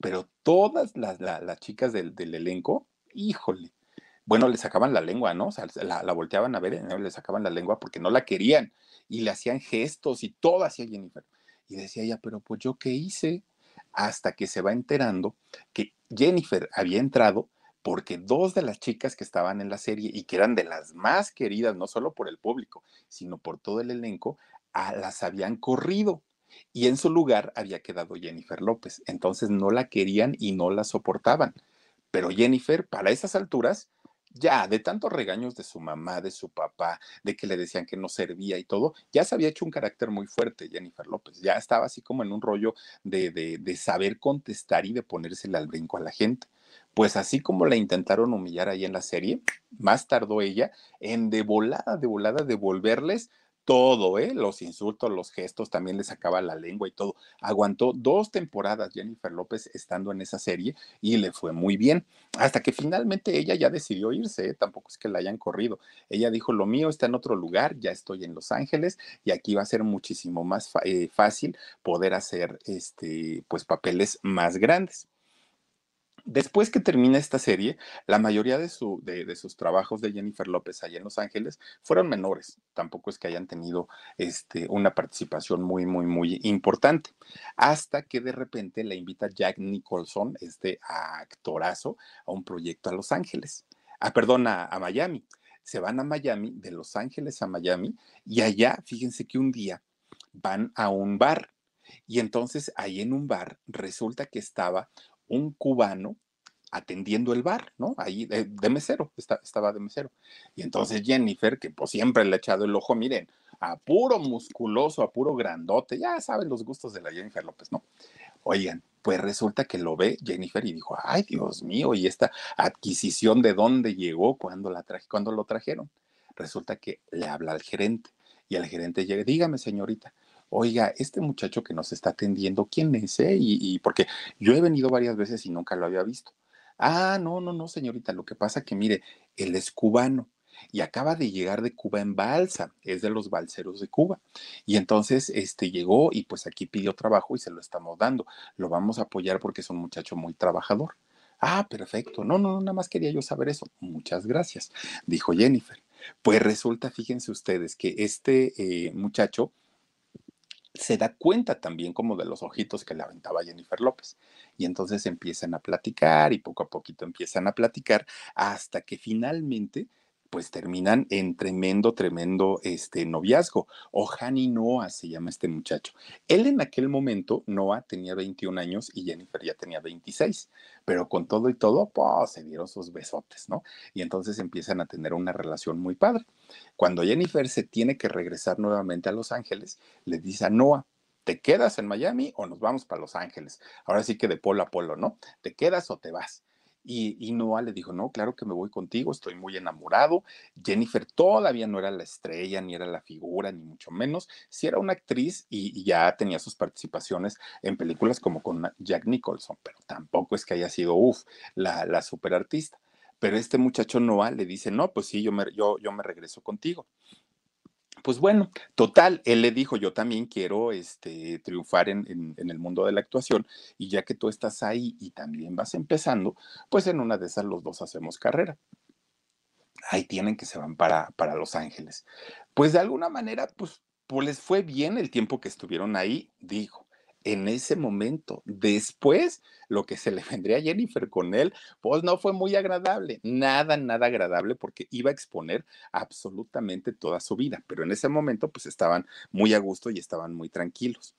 Pero todas las, chicas del, del elenco, híjole, bueno, le sacaban la lengua, ¿no? O la, volteaban a ver, y le sacaban la lengua porque no la querían y le hacían gestos y todo hacía Jennifer. Y decía ella, pero pues yo qué hice? Hasta que se va enterando que Jennifer había entrado porque dos de las chicas que estaban en la serie y que eran de las más queridas, no solo por el público, sino por todo el elenco, a las habían corrido. Y en su lugar había quedado Jennifer López. Entonces no la querían y no la soportaban. Pero Jennifer, para esas alturas, ya de tantos regaños de su mamá, de su papá, de que le decían que no servía y todo, ya se había hecho un carácter muy fuerte Jennifer López, ya estaba así como en un rollo de, de, saber contestar y de ponérsela al brinco a la gente. Pues así como la intentaron humillar ahí en la serie, más tardó ella en de volada, de volada, devolverles todo, ¿eh? Los insultos, los gestos, también le sacaba la lengua y todo. Aguantó dos temporadas Jennifer López estando en esa serie y le fue muy bien. Hasta que finalmente ella ya decidió irse, ¿eh? tampoco es que la hayan corrido. Ella dijo, lo mío está en otro lugar, ya estoy en Los Ángeles y aquí va a ser muchísimo más eh, fácil poder hacer, este, pues, papeles más grandes. Después que termina esta serie, la mayoría de, su, de, sus trabajos de Jennifer López allá en Los Ángeles fueron menores. Tampoco es que hayan tenido este, una participación muy, muy, muy importante. Hasta que de repente la invita Jack Nicholson, este actorazo, a un proyecto a Los Ángeles. Ah, perdón, a, a Miami. Se van a Miami, de Los Ángeles a Miami, y allá, fíjense que un día van a un bar. Y entonces ahí en un bar resulta que estaba un cubano atendiendo el bar, ¿no? Ahí de, mesero, estaba de mesero. Y entonces Jennifer, que pues siempre le ha echado el ojo, miren, a puro musculoso, a puro grandote, ya saben los gustos de la Jennifer López, ¿no? Oigan, pues resulta que lo ve Jennifer y dijo, ay Dios mío, y esta adquisición de dónde llegó cuando la traje, cuando lo trajeron. Resulta que le habla al gerente y el gerente llega, dígame señorita, oiga, este muchacho que nos está atendiendo, ¿quién es? Eh? Y, porque yo he venido varias veces y nunca lo había visto. Ah, no, no, no, señorita, lo que pasa que mire, él es cubano y acaba de llegar de Cuba en balsa, es de los balseros de Cuba. Y entonces este llegó y pues aquí pidió trabajo y se lo estamos dando. Lo vamos a apoyar porque es un muchacho muy trabajador. Ah, perfecto. No, no, no, nada más quería yo saber eso. Muchas gracias, dijo Jennifer. Pues resulta, fíjense ustedes, que este eh, muchacho se da cuenta también como de los ojitos que le aventaba Jennifer López. Y entonces empiezan a platicar y poco a poquito empiezan a platicar hasta que finalmente pues terminan en tremendo, tremendo este noviazgo. Ohani Noah se llama este muchacho. Él en aquel momento, Noah tenía 21 años y Jennifer ya tenía 26, pero con todo y todo, pues se dieron sus besotes, ¿no? Y entonces empiezan a tener una relación muy padre. Cuando Jennifer se tiene que regresar nuevamente a Los Ángeles, le dice a Noah, ¿te quedas en Miami o nos vamos para Los Ángeles? Ahora sí que de polo a polo, ¿no? ¿Te quedas o te vas? Y, Noah le dijo, no, claro que me voy contigo, estoy muy enamorado. Jennifer todavía no era la estrella, ni era la figura, ni mucho menos. Sí era una actriz y, ya tenía sus participaciones en películas como con Jack Nicholson, pero tampoco es que haya sido, uff, la, la superartista. Pero este muchacho Noah le dice, no, pues sí, yo me, yo, yo me regreso contigo. Pues bueno, total, él le dijo, yo también quiero este, triunfar en, el mundo de la actuación y ya que tú estás ahí y también vas empezando, pues en una de esas los dos hacemos carrera. Ahí tienen que se van para, para Los Ángeles. Pues de alguna manera, pues, pues les fue bien el tiempo que estuvieron ahí, dijo en ese momento. Después, lo que se le vendría a Jennifer con él, pues no fue muy agradable, nada, nada agradable porque iba a exponer absolutamente toda su vida, pero en ese momento pues estaban muy a gusto y estaban muy tranquilos.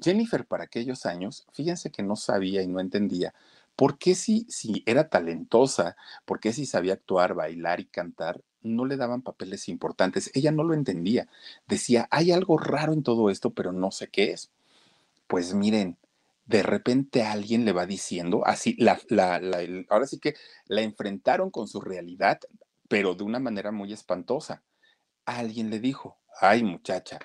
Jennifer para aquellos años, fíjense que no sabía y no entendía por qué si, si era talentosa, por qué si sabía actuar, bailar y cantar, no le daban papeles importantes. Ella no lo entendía. Decía, hay algo raro en todo esto, pero no sé qué es pues miren, de repente alguien le va diciendo, así, la, ahora sí que la enfrentaron con su realidad, pero de una manera muy espantosa. Alguien le dijo, ay muchacha,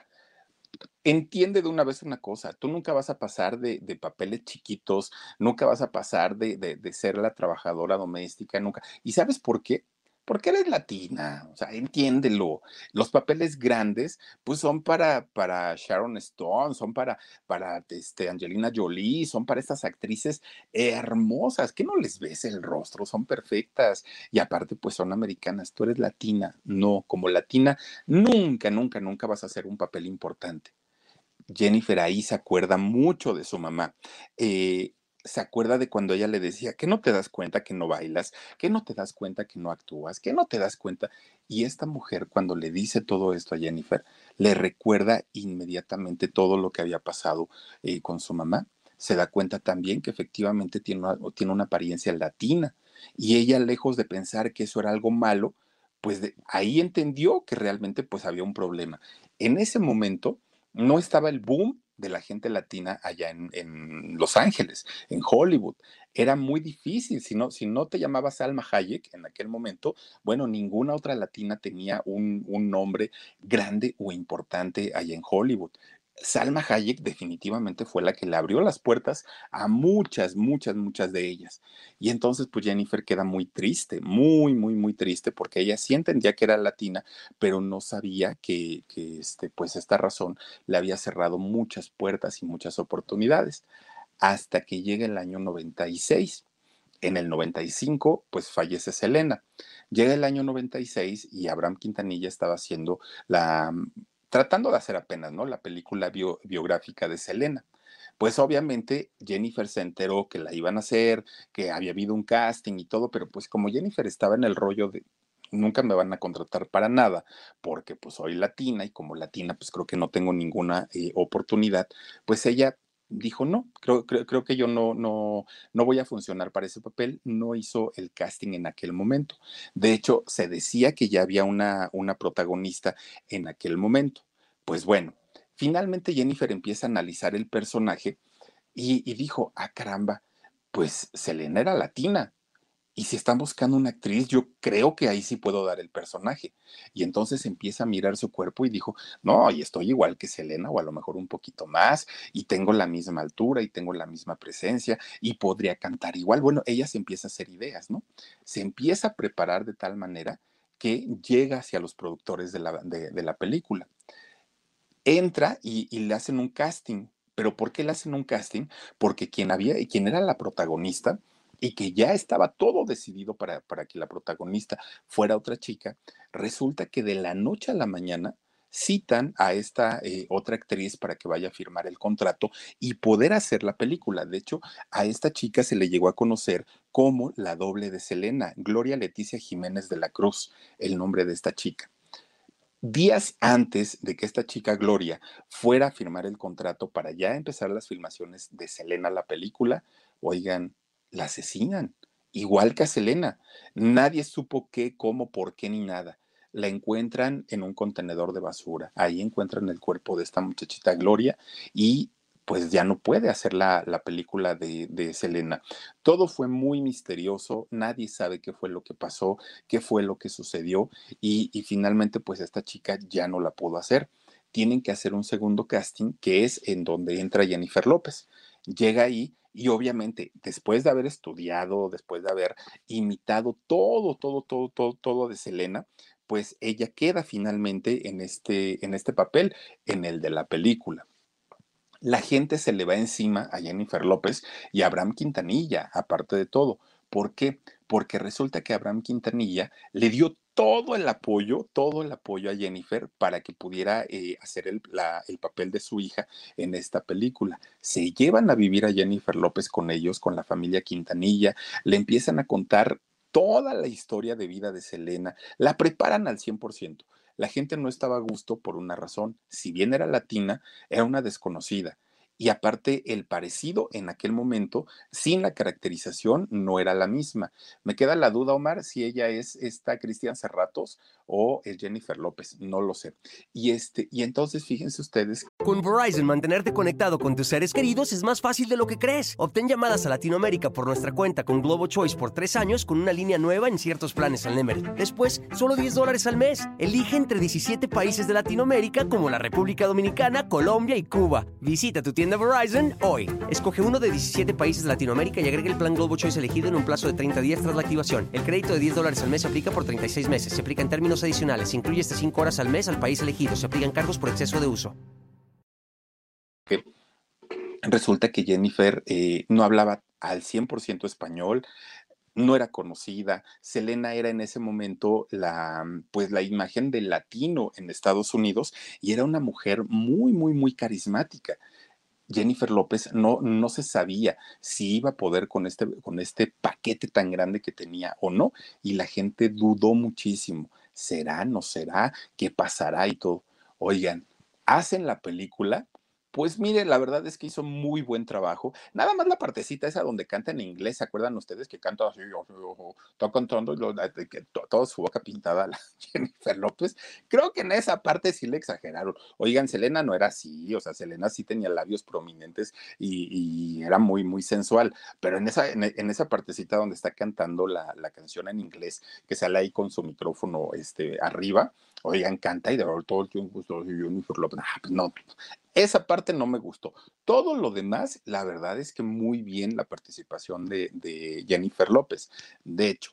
entiende de una vez una cosa, tú nunca vas a pasar de, de papeles chiquitos, nunca vas a pasar de, de, de, ser la trabajadora doméstica, nunca. ¿Y sabes por qué? Porque eres latina, o sea, entiéndelo. Los papeles grandes, pues son para, para Sharon Stone, son para, para este, Angelina Jolie, son para estas actrices hermosas, que no les ves el rostro, son perfectas. Y aparte, pues son americanas, tú eres latina. No, como latina, nunca, nunca, nunca vas a hacer un papel importante. Jennifer ahí se acuerda mucho de su mamá. Eh, se acuerda de cuando ella le decía que no te das cuenta que no bailas, que no te das cuenta que no actúas, que no te das cuenta. Y esta mujer cuando le dice todo esto a Jennifer, le recuerda inmediatamente todo lo que había pasado eh, con su mamá. Se da cuenta también que efectivamente tiene una, tiene una apariencia latina Y ella, lejos de pensar que eso era algo malo, pues ahí entendió que realmente pues había un problema. En ese momento no estaba el boom de la gente latina allá en, Los Ángeles, en Hollywood. Era muy difícil, si no, si no te llamabas Alma Hayek en aquel momento, bueno, ninguna otra latina tenía un, un nombre grande o importante allá en Hollywood. Salma Hayek definitivamente fue la que le abrió las puertas a muchas, muchas, muchas de ellas. Y entonces, pues Jennifer queda muy triste, muy, muy, muy triste, porque ella sí entendía que era latina, pero no sabía que, este, pues esta razón le había cerrado muchas puertas y muchas oportunidades, hasta que llega el año 96. En el 95, pues fallece Selena. Llega el año 96 y Abraham Quintanilla estaba haciendo la tratando de hacer apenas, ¿no? La película biográfica de Selena. Pues obviamente Jennifer se enteró que la iban a hacer, que había habido un casting y todo, pero pues como Jennifer estaba en el rollo de nunca me van a contratar para nada, porque pues soy latina y como latina pues creo que no tengo ninguna eh, oportunidad, pues ella dijo, no, creo, creo, que yo no, no, no voy a funcionar para ese papel, no hizo el casting en aquel momento. De hecho, se decía que ya había una, una protagonista en aquel momento. Pues bueno, finalmente Jennifer empieza a analizar el personaje y, y dijo, ah, caramba, pues Selena era latina, y si están buscando una actriz, yo creo que ahí sí puedo dar el personaje. Y entonces empieza a mirar su cuerpo y dijo, no, y estoy igual que Selena o a lo mejor un poquito más, y tengo la misma altura y tengo la misma presencia y podría cantar igual. Bueno, ella se empieza a hacer ideas, ¿no? Se empieza a preparar de tal manera que llega hacia los productores de la, película. Entra y, y le hacen un casting. ¿Pero por qué le hacen un casting? Porque quien había, quien era la protagonista, y que ya estaba todo decidido para, para que la protagonista fuera otra chica, resulta que de la noche a la mañana citan a esta eh, otra actriz para que vaya a firmar el contrato y poder hacer la película. De hecho, a esta chica se le llegó a conocer como la doble de Selena, Gloria Leticia Jiménez de la Cruz, el nombre de esta chica. Días antes de que esta chica Gloria fuera a firmar el contrato para ya empezar las filmaciones de Selena la película, oigan, la asesinan, igual que a Selena. Nadie supo qué, cómo, por qué ni nada. La encuentran en un contenedor de basura. Ahí encuentran el cuerpo de esta muchachita Gloria y pues ya no puede hacer la, película de, Selena. Todo fue muy misterioso, nadie sabe qué fue lo que pasó, qué fue lo que sucedió y, y finalmente pues esta chica ya no la pudo hacer. Tienen que hacer un segundo casting que es en donde entra Jennifer López. Llega ahí y obviamente, después de haber estudiado, después de haber imitado todo, todo, todo, todo, todo de Selena, pues ella queda finalmente en este, en este papel, en el de la película. La gente se le va encima a Jennifer López y a Abraham Quintanilla, aparte de todo. ¿Por qué? Porque resulta que Abraham Quintanilla le dio todo el apoyo, todo el apoyo a Jennifer para que pudiera eh, hacer el, el, papel de su hija en esta película. Se llevan a vivir a Jennifer López con ellos, con la familia Quintanilla, le empiezan a contar toda la historia de vida de Selena, la preparan al 100%. La gente no estaba a gusto por una razón. Si bien era latina, era una desconocida y aparte el parecido en aquel momento, sin la caracterización, no era la misma. Me queda la duda, Omar, si ella es esta Cristian Serratos o es Jennifer López, no lo sé. Y este, y entonces fíjense ustedes. Con Verizon, mantenerte conectado con tus seres queridos es más fácil de lo que crees. Obtén llamadas a Latinoamérica por nuestra cuenta con Globo Choice por tres años con una línea nueva en ciertos planes al Nemery. Después, solo 10 dólares al mes. Elige entre 17 países de Latinoamérica como la República Dominicana, Colombia y Cuba. Visita tu tienda Verizon hoy. Escoge uno de 17 países de Latinoamérica y agrega el plan Globo Choice elegido en un plazo de 30 días tras la activación. El crédito de 10 dólares al mes se aplica por 36 meses. Se aplica en términos adicionales. Incluye hasta 5 horas al mes al país elegido. Se aplican cargos por exceso de uso. Resulta que Jennifer eh, no hablaba al 100% español, no era conocida. Selena era en ese momento la, pues, la imagen del latino en Estados Unidos y era una mujer muy, muy, muy carismática. Jennifer López no, no se sabía si iba a poder con este, con este paquete tan grande que tenía o no, y la gente dudó muchísimo. ¿Será? ¿No será? ¿Qué pasará? Y todo. Oigan, hacen la película Pues mire, la verdad es que hizo muy buen trabajo. Nada más la partecita esa donde canta en inglés, ¿se acuerdan ustedes que canta así, está cantando todo su boca pintada la Jennifer López? Creo que en esa parte sí le exageraron. Oigan, Selena no era así, o sea, Selena sí tenía labios prominentes y, era muy, muy sensual, pero en esa, en, esa partecita donde está cantando la, la, canción en inglés, que sale ahí con su micrófono este, arriba, oigan, canta y de todo el tiempo Jennifer López. Ah, pues no, esa parte no me gustó. Todo lo demás, la verdad es que muy bien la participación de, Jennifer López. De hecho,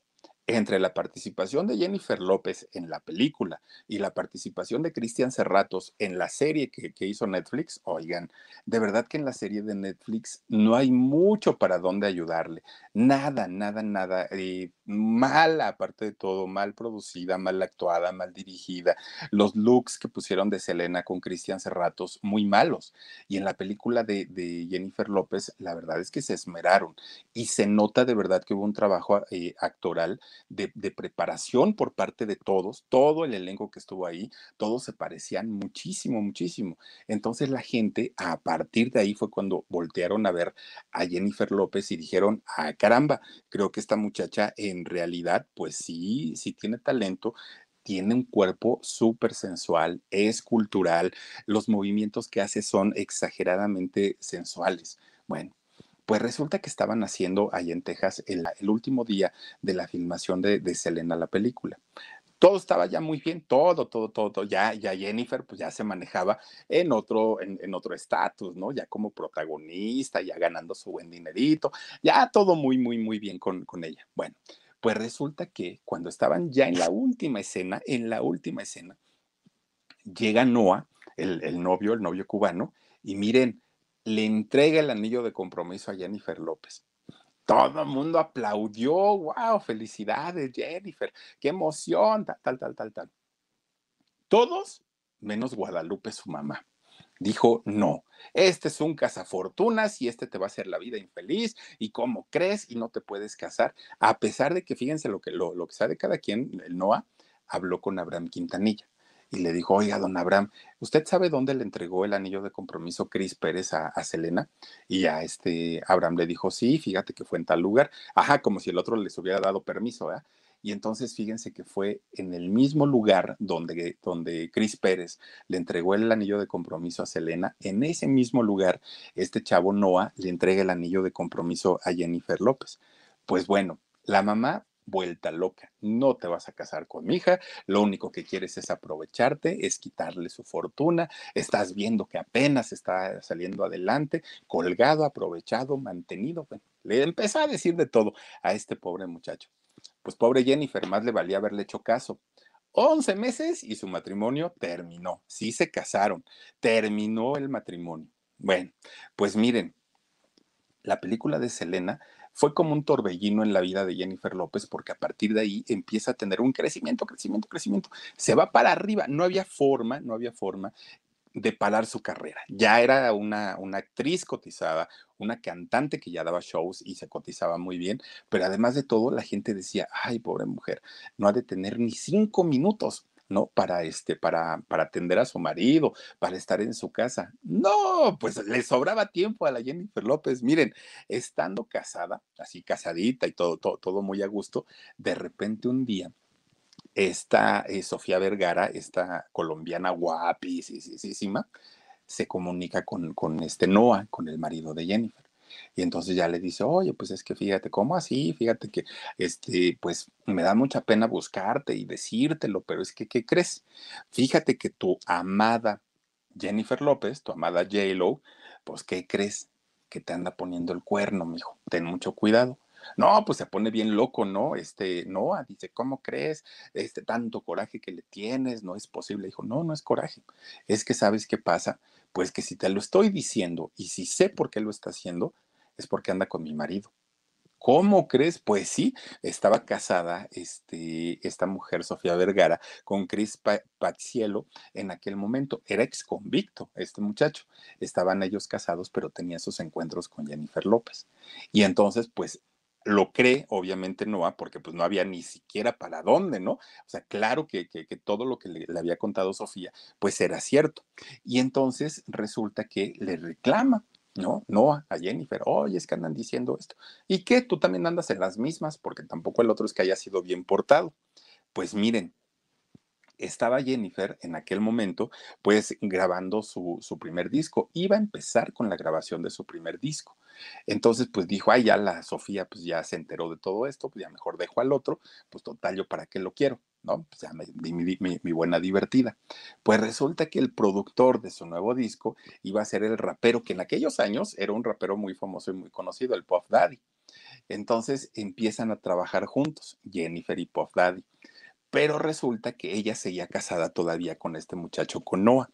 entre la participación de Jennifer López en la película y la participación de Cristian Serratos en la serie que, hizo Netflix, oigan, de verdad que en la serie de Netflix no hay mucho para dónde ayudarle. Nada, nada, nada. Eh, mal, aparte de todo, mal producida, mal actuada, mal dirigida. Los looks que pusieron de Selena con Cristian Serratos, muy malos. Y en la película de, Jennifer López, la verdad es que se esmeraron y se nota de verdad que hubo un trabajo eh, actoral de, preparación por parte de todos, todo el elenco que estuvo ahí, todos se parecían muchísimo, muchísimo. Entonces la gente, a partir de ahí fue cuando voltearon a ver a Jennifer López y dijeron, ah, caramba, creo que esta muchacha en realidad, pues sí, sí tiene talento, tiene un cuerpo súper sensual, es cultural, los movimientos que hace son exageradamente sensuales. Bueno, pues resulta que estaban haciendo ahí en Texas el, último día de la filmación de, Selena la película todo estaba ya muy bien, todo, todo, todo, Ya, ya Jennifer, pues ya se manejaba en otro, en, otro estatus, ¿no? Ya como protagonista, ya ganando su buen dinerito, ya todo muy, muy, muy bien con, con ella. Bueno, pues resulta que cuando estaban ya en la última escena, en la última escena, llega Noah, el, el novio, el novio cubano, y miren, le entrega el anillo de compromiso a Jennifer López. Todo el mundo aplaudió, wow, felicidades Jennifer, qué emoción, tal, tal, tal, tal, tal. Todos, menos Guadalupe, su mamá. Dijo, no, este es un cazafortunas y este te va a hacer la vida infeliz y cómo crees y no te puedes casar. A pesar de que, fíjense lo que, lo, lo que sabe cada quien, el Noah habló con Abraham Quintanilla y le dijo, oiga, don Abraham, ¿usted sabe dónde le entregó el anillo de compromiso Cris Pérez a, Selena? Y a este Abraham le dijo, sí, fíjate que fue en tal lugar. Ajá, como si el otro les hubiera dado permiso, ¿verdad? Y entonces fíjense que fue en el mismo lugar donde, donde Cris Pérez le entregó el anillo de compromiso a Selena, en ese mismo lugar, este chavo Noah le entrega el anillo de compromiso a Jennifer López. Pues bueno, la mamá vuelta loca. No te vas a casar con mi hija, lo único que quieres es aprovecharte, es quitarle su fortuna, estás viendo que apenas está saliendo adelante, colgado, aprovechado, mantenido. le empezó a decir de todo a este pobre muchacho. Pues pobre Jennifer, más le valía haberle hecho caso. 11 meses y su matrimonio terminó. Sí se casaron, terminó el matrimonio. Bueno, pues miren, la película de Selena fue como un torbellino en la vida de Jennifer López porque a partir de ahí empieza a tener un crecimiento, crecimiento, crecimiento. Se va para arriba. No había forma, no había forma de parar su carrera. Ya era una, una actriz cotizada, una cantante que ya daba shows y se cotizaba muy bien, pero además de todo la gente decía, ay, pobre mujer, no ha de tener ni cinco minutos ¿no? Para este, para, para atender a su marido, para estar en su casa. No, pues le sobraba tiempo a la Jennifer López. Miren, estando casada, así casadita y todo, todo, todo muy a gusto, de repente un día esta eh, Sofía Vergara, esta colombiana guapísima, se comunica con, con este Noah, con el marido de Jennifer. Y entonces ya le dice, oye, pues es que fíjate, ¿cómo así? Fíjate que, este, pues me da mucha pena buscarte y decírtelo, pero es que, ¿qué crees? Fíjate que tu amada Jennifer López, tu amada J-Lo, pues, ¿qué crees? Que te anda poniendo el cuerno, mijo. Ten mucho cuidado. No, pues se pone bien loco, ¿no? Este, Noah dice, ¿cómo crees? Este, tanto coraje que le tienes, no es posible. Dijo, no, no es coraje. Es que sabes qué pasa. Pues que si te lo estoy diciendo y si sé por qué lo está haciendo, es porque anda con mi marido. ¿Cómo crees? Pues sí, estaba casada este, esta mujer, Sofía Vergara, con Chris Paciello en aquel momento. Era ex convicto este muchacho. Estaban ellos casados, pero tenía sus encuentros con Jennifer López. Y entonces, pues lo cree, obviamente Noah, porque pues no había ni siquiera para dónde, ¿no? O sea, claro que, que, todo lo que le, le, había contado Sofía, pues era cierto. Y entonces resulta que le reclama, ¿no? Noah a Jennifer, oye, es que andan diciendo esto. ¿Y qué? Tú también andas en las mismas, porque tampoco el otro es que haya sido bien portado. Pues miren, estaba Jennifer en aquel momento, pues grabando su, su, primer disco. Iba a empezar con la grabación de su primer disco. Entonces, pues dijo, ay, ya la Sofía, pues ya se enteró de todo esto, pues ya mejor dejo al otro, pues total, yo para qué lo quiero, ¿no? Pues ya me di mi, buena divertida. Pues resulta que el productor de su nuevo disco iba a ser el rapero, que en aquellos años era un rapero muy famoso y muy conocido, el Puff Daddy. Entonces empiezan a trabajar juntos, Jennifer y Puff Daddy pero resulta que ella seguía casada todavía con este muchacho, con Noah.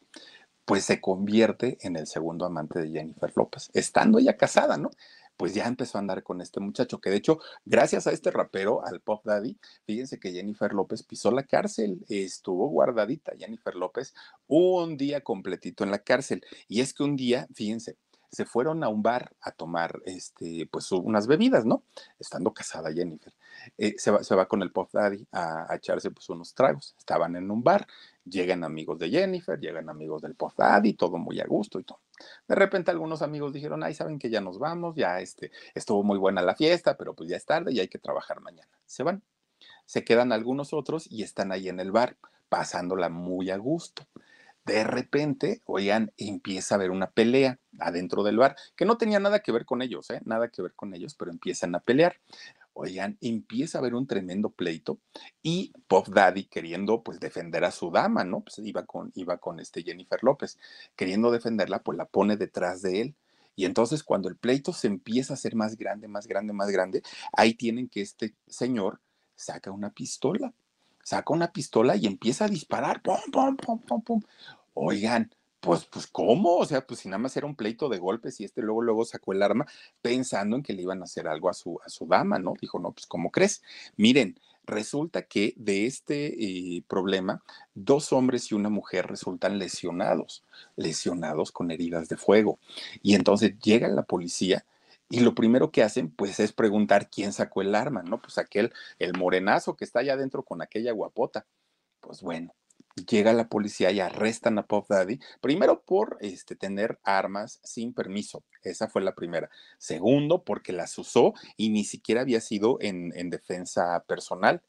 Pues se convierte en el segundo amante de Jennifer López, estando ella casada, ¿no? Pues ya empezó a andar con este muchacho, que de hecho, gracias a este rapero, al Pop Daddy, fíjense que Jennifer López pisó la cárcel, estuvo guardadita Jennifer López un día completito en la cárcel. Y es que un día, fíjense, se fueron a un bar a tomar este, pues unas bebidas, ¿no? Estando casada Jennifer. Eh, se, va, se, va, con el Pop Daddy a, a, echarse pues unos tragos. Estaban en un bar, llegan amigos de Jennifer, llegan amigos del Pop Daddy, todo muy a gusto y todo. De repente algunos amigos dijeron, ay, saben que ya nos vamos, ya este, estuvo muy buena la fiesta, pero pues ya es tarde y hay que trabajar mañana. Se van. Se quedan algunos otros y están ahí en el bar, pasándola muy a gusto de repente, oigan, empieza a haber una pelea adentro del bar, que no tenía nada que ver con ellos, ¿eh? nada que ver con ellos, pero empiezan a pelear. Oigan, empieza a haber un tremendo pleito y Pop Daddy queriendo pues defender a su dama, ¿no? Pues iba con, iba con este Jennifer López, queriendo defenderla, pues la pone detrás de él. Y entonces cuando el pleito se empieza a hacer más grande, más grande, más grande, ahí tienen que este señor saca una pistola saca una pistola y empieza a disparar. ¡Pum, pum, pum, pum, pum! Oigan, pues, pues, ¿cómo? O sea, pues si nada más era un pleito de golpes y este luego, luego sacó el arma pensando en que le iban a hacer algo a su, a su dama, ¿no? Dijo, no, pues, ¿cómo crees? Miren, resulta que de este eh, problema, dos hombres y una mujer resultan lesionados, lesionados con heridas de fuego. Y entonces llega la policía y lo primero que hacen, pues, es preguntar quién sacó el arma, ¿no? Pues aquel, el morenazo que está allá adentro con aquella guapota. Pues bueno, llega la policía y arrestan a Pop Daddy, primero por este, tener armas sin permiso, esa fue la primera. Segundo, porque las usó y ni siquiera había sido en, en defensa personal.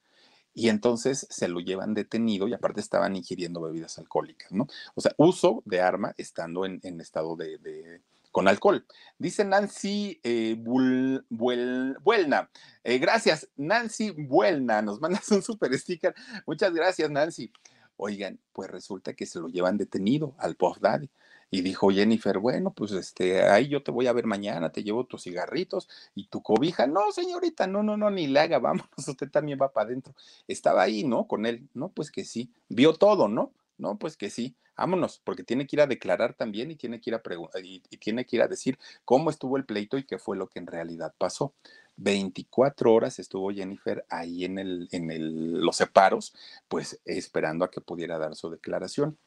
Y entonces se lo llevan detenido y aparte estaban ingiriendo bebidas alcohólicas, ¿no? O sea, uso de arma estando en, en estado de, de con alcohol. Dice Nancy eh, Buelna. Eh, gracias, Nancy Buelna. Nos mandas un super sticker. Muchas gracias, Nancy. Oigan, pues resulta que se lo llevan detenido al Puff Daddy. Y dijo Jennifer, bueno, pues este, ahí yo te voy a ver mañana, te llevo tus cigarritos y tu cobija. No, señorita, no, no, no, ni le haga, vámonos, usted también va para adentro. Estaba ahí, ¿no? Con él, no, pues que sí, vio todo, ¿no? No, pues que sí, vámonos, porque tiene que ir a declarar también y tiene que ir a y, y tiene que ir a decir cómo estuvo el pleito y qué fue lo que en realidad pasó. 24 horas estuvo Jennifer ahí en, el, en el, los separos, pues esperando a que pudiera dar su declaración.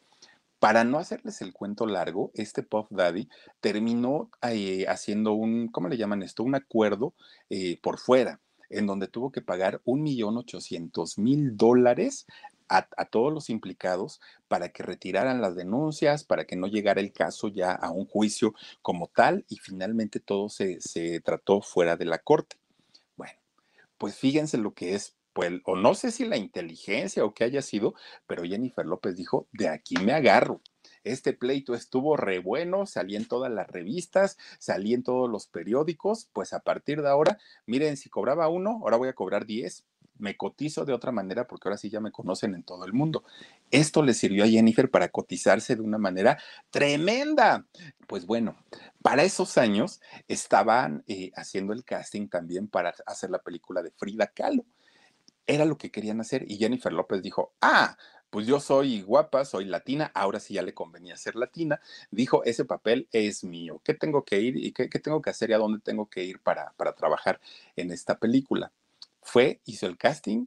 Para no hacerles el cuento largo, este Puff Daddy terminó eh, haciendo un, ¿cómo le llaman esto? Un acuerdo eh, por fuera, en donde tuvo que pagar un millón ochocientos mil dólares a, todos los implicados para que retiraran las denuncias, para que no llegara el caso ya a un juicio como tal y finalmente todo se, se trató fuera de la corte. Pues fíjense lo que es pues, o no sé si la inteligencia o qué haya sido, pero Jennifer López dijo, de aquí me agarro. Este pleito estuvo re bueno, salí en todas las revistas, salí en todos los periódicos, pues a partir de ahora, miren, si cobraba uno, ahora voy a cobrar diez, me cotizo de otra manera porque ahora sí ya me conocen en todo el mundo. Esto le sirvió a Jennifer para cotizarse de una manera tremenda. Pues bueno, para esos años estaban eh, haciendo el casting también para hacer la película de Frida Kahlo. Era lo que querían hacer y Jennifer López dijo, ah, pues yo soy guapa, soy latina, ahora sí ya le convenía ser latina, dijo, ese papel es mío, ¿qué tengo que ir y qué, qué tengo que hacer y a dónde tengo que ir para, para trabajar en esta película? fue, hizo el casting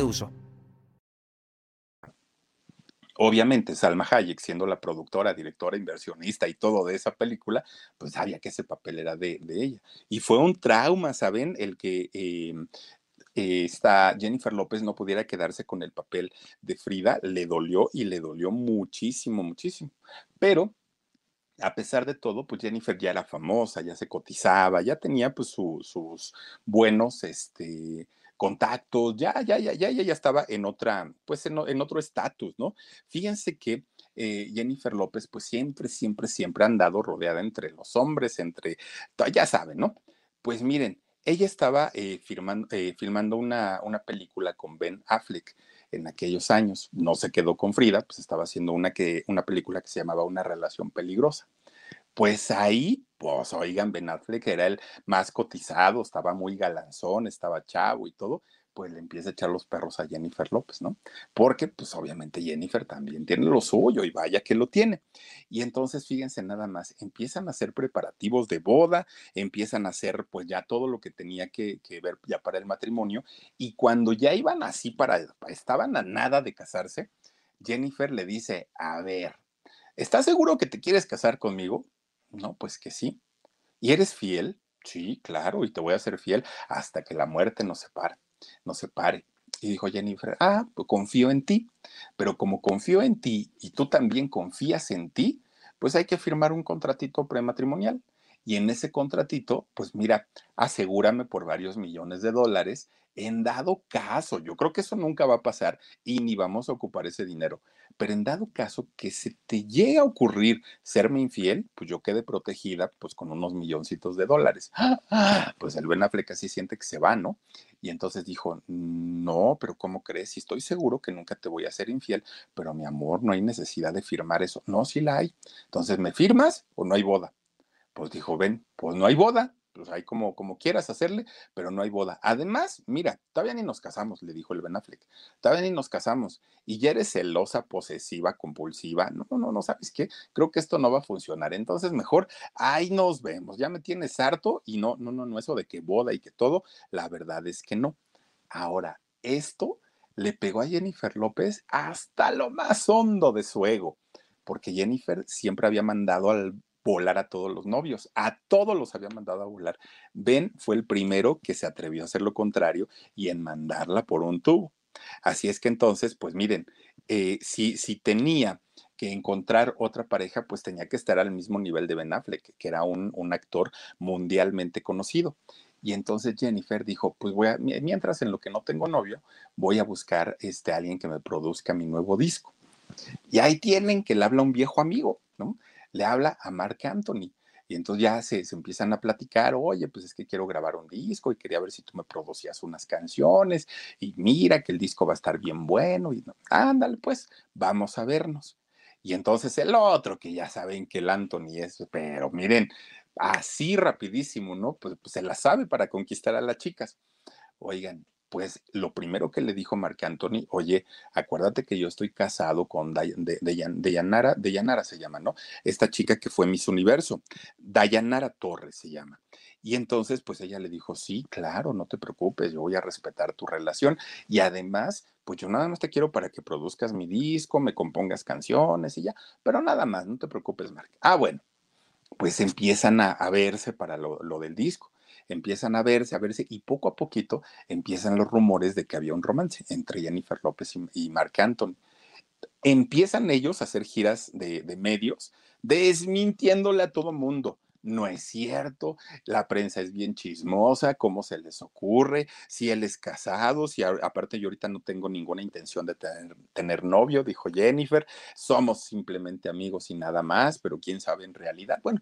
uso. Obviamente, Salma Hayek, siendo la productora, directora, inversionista y todo de esa película, pues sabía que ese papel era de, ella. Y fue un trauma, ¿saben? El que eh, esta Jennifer López no pudiera quedarse con el papel de Frida, le dolió y le dolió muchísimo, muchísimo. Pero a pesar de todo, pues Jennifer ya era famosa, ya se cotizaba, ya tenía pues su, sus buenos, este, contactos, ya, ya, ya, ya, ya, ya estaba en otra, pues en, en otro estatus, ¿no? Fíjense que eh, Jennifer López, pues siempre, siempre, siempre ha andado rodeada entre los hombres, entre, ya saben, ¿no? Pues miren, ella estaba eh, firmando, eh, filmando una, una película con Ben Affleck en aquellos años. No se quedó con Frida, pues estaba haciendo una, que, una película que se llamaba Una relación peligrosa. Pues ahí, pues oigan, Ben Affleck era el más cotizado, estaba muy galanzón, estaba chavo y todo, pues le empieza a echar los perros a Jennifer López, ¿no? Porque pues obviamente Jennifer también tiene lo suyo y vaya que lo tiene. Y entonces fíjense nada más, empiezan a hacer preparativos de boda, empiezan a hacer pues ya todo lo que tenía que, que ver ya para el matrimonio y cuando ya iban así para, estaban a nada de casarse, Jennifer le dice, a ver, ¿estás seguro que te quieres casar conmigo? No, pues que sí. ¿Y eres fiel? Sí, claro, y te voy a ser fiel hasta que la muerte nos separe, nos separe. Y dijo Jennifer, ah, pues confío en ti, pero como confío en ti y tú también confías en ti, pues hay que firmar un contratito prematrimonial. Y en ese contratito, pues mira, asegúrame por varios millones de dólares en dado caso, yo creo que eso nunca va a pasar y ni vamos a ocupar ese dinero, pero en dado caso que se te llegue a ocurrir serme infiel, pues yo quede protegida pues con unos milloncitos de dólares. Pues el Ben Affleck así siente que se va, ¿no? Y entonces dijo, no, pero ¿cómo crees? Si estoy seguro que nunca te voy a ser infiel, pero mi amor, no hay necesidad de firmar eso. No, sí la hay. Entonces, ¿me firmas o no hay boda? Pues dijo, ven, pues no hay boda pues ahí como, como quieras hacerle, pero no hay boda. Además, mira, todavía ni nos casamos, le dijo el Ben Affleck, todavía ni nos casamos, y ya eres celosa, posesiva, compulsiva, no, no, no, ¿sabes qué? Creo que esto no va a funcionar, entonces mejor ahí nos vemos, ya me tienes harto y no, no, no, no, eso de que boda y que todo, la verdad es que no. Ahora, esto le pegó a Jennifer López hasta lo más hondo de su ego, porque Jennifer siempre había mandado al volar a todos los novios, a todos los había mandado a volar. Ben fue el primero que se atrevió a hacer lo contrario y en mandarla por un tubo. Así es que entonces, pues miren, eh, si, si tenía que encontrar otra pareja, pues tenía que estar al mismo nivel de Ben Affleck, que era un, un actor mundialmente conocido. Y entonces Jennifer dijo, pues voy a, mientras en lo que no tengo novio, voy a buscar este, alguien que me produzca mi nuevo disco. Y ahí tienen que le habla un viejo amigo, ¿no? Le habla a Mark Anthony. Y entonces ya se, empiezan a platicar, oye, pues es que quiero grabar un disco y quería ver si tú me producías unas canciones y mira que el disco va a estar bien bueno y ándale, pues vamos a vernos. Y entonces el otro, que ya saben que el Anthony es, pero miren, así rapidísimo, ¿no? Pues, pues se la sabe para conquistar a las chicas. Oigan, pues lo primero que le dijo Marc Anthony, oye, acuérdate que yo estoy casado con Dayanara, Dayanara se llama, ¿no? Esta chica que fue Miss Universo, Dayanara Torres se llama. Y entonces, pues ella le dijo, sí, claro, no te preocupes, yo voy a respetar tu relación. Y además, pues yo nada más te quiero para que produzcas mi disco, me compongas canciones y ya, pero nada más, no te preocupes, Marc. Ah, bueno, pues empiezan a, verse para lo del disco empiezan a verse, a verse, y poco a poquito empiezan los rumores de que había un romance entre Jennifer López y, Marc Anthony. Empiezan ellos a hacer giras de, medios, desmintiéndole a todo mundo no es cierto, la prensa es bien chismosa, cómo se les ocurre, si él es casado, si aparte yo ahorita no tengo ninguna intención de tener, novio, dijo Jennifer, somos simplemente amigos y nada más, pero quién sabe en realidad. Bueno,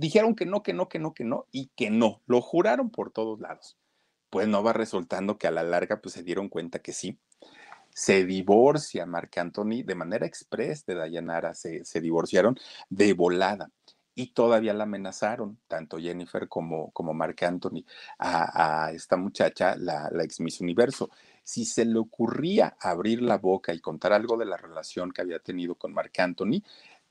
dijeron que no, que no, que no, que no, y que no. Lo juraron por todos lados. Pues no va resultando que a la larga pues se dieron cuenta que sí. Se divorcia Marc Anthony de manera express de Dayanara, se, se divorciaron de volada y todavía la amenazaron, tanto Jennifer como, como Marc Anthony, a, esta muchacha, la, la, ex Miss Universo. Si se le ocurría abrir la boca y contar algo de la relación que había tenido con Marc Anthony,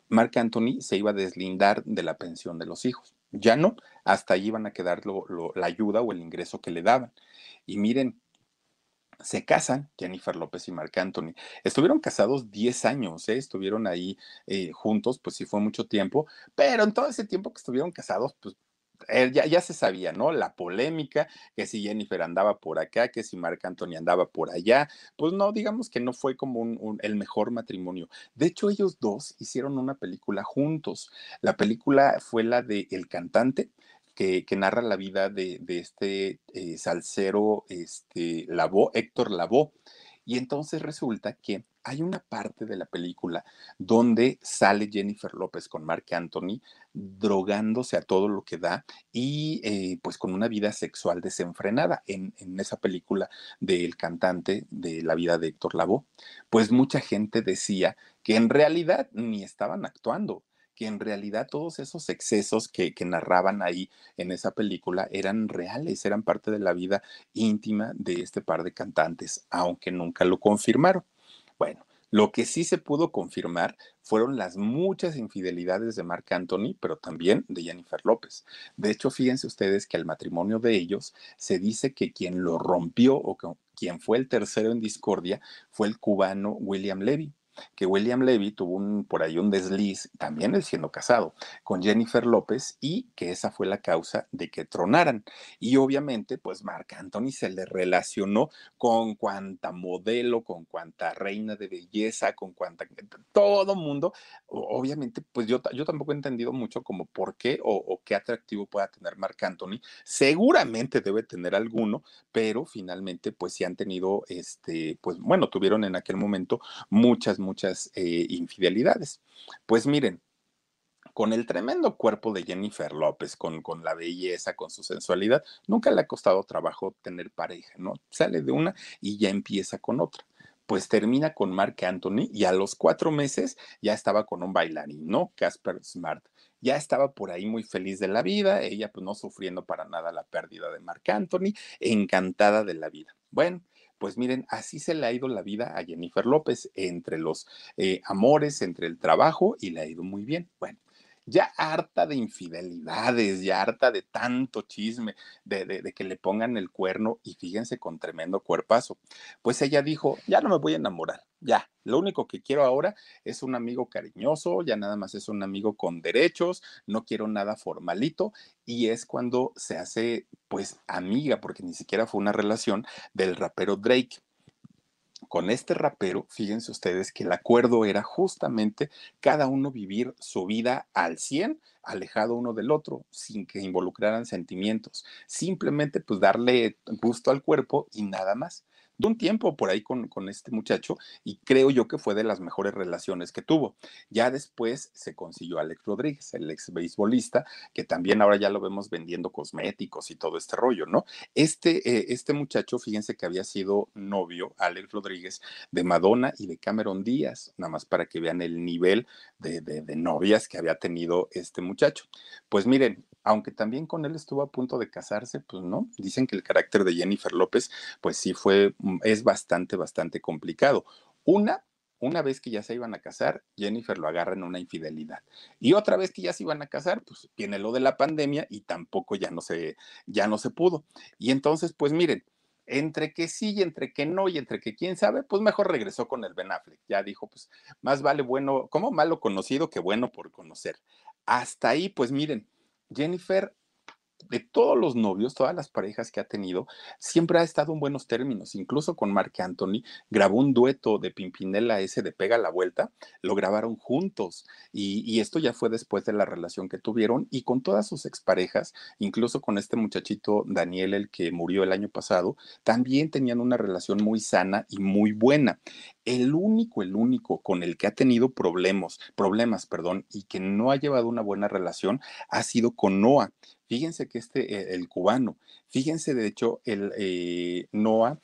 Marc Anthony se iba a deslindar de la pensión de los hijos. Ya no, hasta ahí iban a quedar lo, lo, la ayuda o el ingreso que le daban. Y miren, se casan Jennifer López y Marc Anthony. Estuvieron casados 10 años, ¿eh? estuvieron ahí eh, juntos, pues sí fue mucho tiempo, pero en todo ese tiempo que estuvieron casados, pues ya, ya, se sabía, ¿no? La polémica, que si Jennifer andaba por acá, que si Marc Anthony andaba por allá, pues no, digamos que no fue como un, el mejor matrimonio. De hecho, ellos dos hicieron una película juntos. La película fue la de El cantante, que, que, narra la vida de, de este eh, salsero este, Lavoe, Héctor Lavoe. Y entonces resulta que hay una parte de la película donde sale Jennifer López con Marc Anthony drogándose a todo lo que da y eh, pues con una vida sexual desenfrenada en, en, esa película del cantante de la vida de Héctor Lavoe. Pues mucha gente decía que en realidad ni estaban actuando, que en realidad todos esos excesos que, que, narraban ahí en esa película eran reales, eran parte de la vida íntima de este par de cantantes, aunque nunca lo confirmaron. Bueno, lo que sí se pudo confirmar fueron las muchas infidelidades de Marc Anthony, pero también de Jennifer López. De hecho, fíjense ustedes que el matrimonio de ellos se dice que quien lo rompió o que, quien fue el tercero en discordia fue el cubano William Levy que William Levy tuvo un, por ahí un desliz, también él siendo casado, con Jennifer López y que esa fue la causa de que tronaran. Y obviamente, pues Marc Anthony se le relacionó con cuanta modelo, con cuanta reina de belleza, con cuanta, todo mundo. Obviamente, pues yo, yo tampoco he entendido mucho como por qué o, qué atractivo pueda tener Marc Anthony. Seguramente debe tener alguno, pero finalmente, pues sí han tenido, este, pues bueno, tuvieron en aquel momento muchas, muchas eh, infidelidades. Pues miren, con el tremendo cuerpo de Jennifer López, con, con, la belleza, con su sensualidad, nunca le ha costado trabajo tener pareja, ¿no? Sale de una y ya empieza con otra. Pues termina con Mark Anthony y a los cuatro meses ya estaba con un bailarín, ¿no? Casper Smart. Ya estaba por ahí muy feliz de la vida, ella pues no sufriendo para nada la pérdida de Mark Anthony, encantada de la vida. Bueno, pues miren, así se le ha ido la vida a Jennifer López entre los eh, amores, entre el trabajo y le ha ido muy bien. Bueno, ya harta de infidelidades, ya harta de tanto chisme, de, de, de, que le pongan el cuerno y fíjense con tremendo cuerpazo. Pues ella dijo, ya no me voy a enamorar, ya, lo único que quiero ahora es un amigo cariñoso, ya nada más es un amigo con derechos, no quiero nada formalito y es cuando se hace pues amiga, porque ni siquiera fue una relación del rapero Drake. Con este rapero, fíjense ustedes que el acuerdo era justamente cada uno vivir su vida al 100, alejado uno del otro, sin que involucraran sentimientos, simplemente pues darle gusto al cuerpo y nada más de un tiempo por ahí con, este muchacho y creo yo que fue de las mejores relaciones que tuvo. Ya después se consiguió Alex Rodríguez, el ex beisbolista, que también ahora ya lo vemos vendiendo cosméticos y todo este rollo, ¿no? Este, eh, este muchacho, fíjense que había sido novio, Alex Rodríguez, de Madonna y de Cameron Díaz, nada más para que vean el nivel de, de novias que había tenido este muchacho. Pues miren, aunque también con él estuvo a punto de casarse, pues no, dicen que el carácter de Jennifer López, pues sí fue, mm, es bastante, bastante complicado. Una, una vez que ya se iban a casar, Jennifer lo agarra en una infidelidad. Y otra vez que ya se iban a casar, pues viene lo de la pandemia y tampoco ya no se, ya no se pudo. Y entonces, pues miren, entre que sí y entre que no y entre que quién sabe, pues mejor regresó con el Ben Affleck. Ya dijo, pues más vale bueno, como malo conocido que bueno por conocer. Hasta ahí, pues miren, Jennifer, de todos los novios, todas las parejas que ha tenido, siempre ha estado en buenos términos. Incluso con Mark Anthony grabó un dueto de Pimpinela ese de Pega la Vuelta, lo grabaron juntos. Y, y, esto ya fue después de la relación que tuvieron y con todas sus exparejas, incluso con este muchachito Daniel, el que murió el año pasado, también tenían una relación muy sana y muy buena. El único, el único con el que ha tenido problemas, problemas, perdón, y que no ha llevado una buena relación ha sido con Noah. Fíjense que este, eh, el cubano, fíjense de hecho, el eh, Noah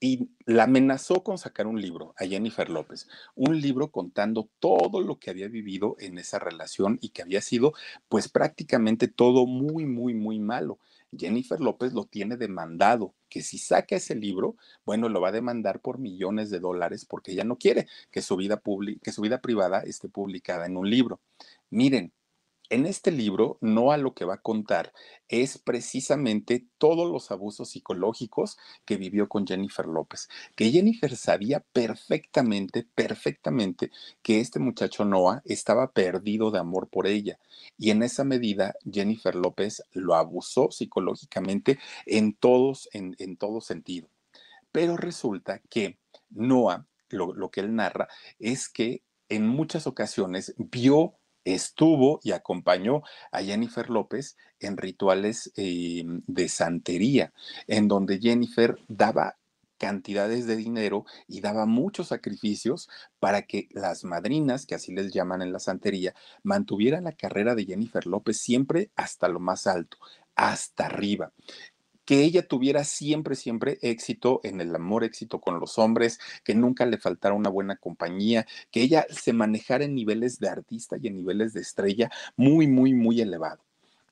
y la amenazó con sacar un libro a Jennifer López, un libro contando todo lo que había vivido en esa relación y que había sido pues prácticamente todo muy, muy, muy malo. Jennifer López lo tiene demandado, que si saca ese libro, bueno, lo va a demandar por millones de dólares porque ella no quiere que su vida, que su vida privada esté publicada en un libro. Miren, en este libro, Noah lo que va a contar es precisamente todos los abusos psicológicos que vivió con Jennifer López, que Jennifer sabía perfectamente, perfectamente que este muchacho Noah estaba perdido de amor por ella. Y en esa medida, Jennifer López lo abusó psicológicamente en todos, en, en todo sentido. Pero resulta que Noah, lo, lo que él narra, es que en muchas ocasiones vio estuvo y acompañó a Jennifer López en rituales eh, de santería, en donde Jennifer daba cantidades de dinero y daba muchos sacrificios para que las madrinas, que así les llaman en la santería, mantuvieran la carrera de Jennifer López siempre hasta lo más alto, hasta arriba que ella tuviera siempre, siempre éxito en el amor, éxito con los hombres, que nunca le faltara una buena compañía, que ella se manejara en niveles de artista y en niveles de estrella muy, muy, muy elevado,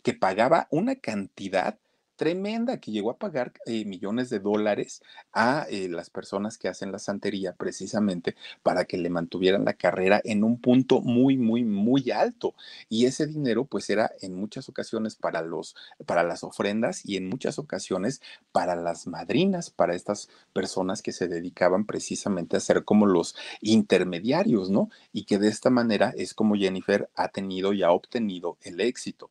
que pagaba una cantidad tremenda que llegó a pagar eh, millones de dólares a eh, las personas que hacen la santería precisamente para que le mantuvieran la carrera en un punto muy, muy, muy alto. Y ese dinero pues era en muchas ocasiones para, los, para las ofrendas y en muchas ocasiones para las madrinas, para estas personas que se dedicaban precisamente a ser como los intermediarios, ¿no? Y que de esta manera es como Jennifer ha tenido y ha obtenido el éxito.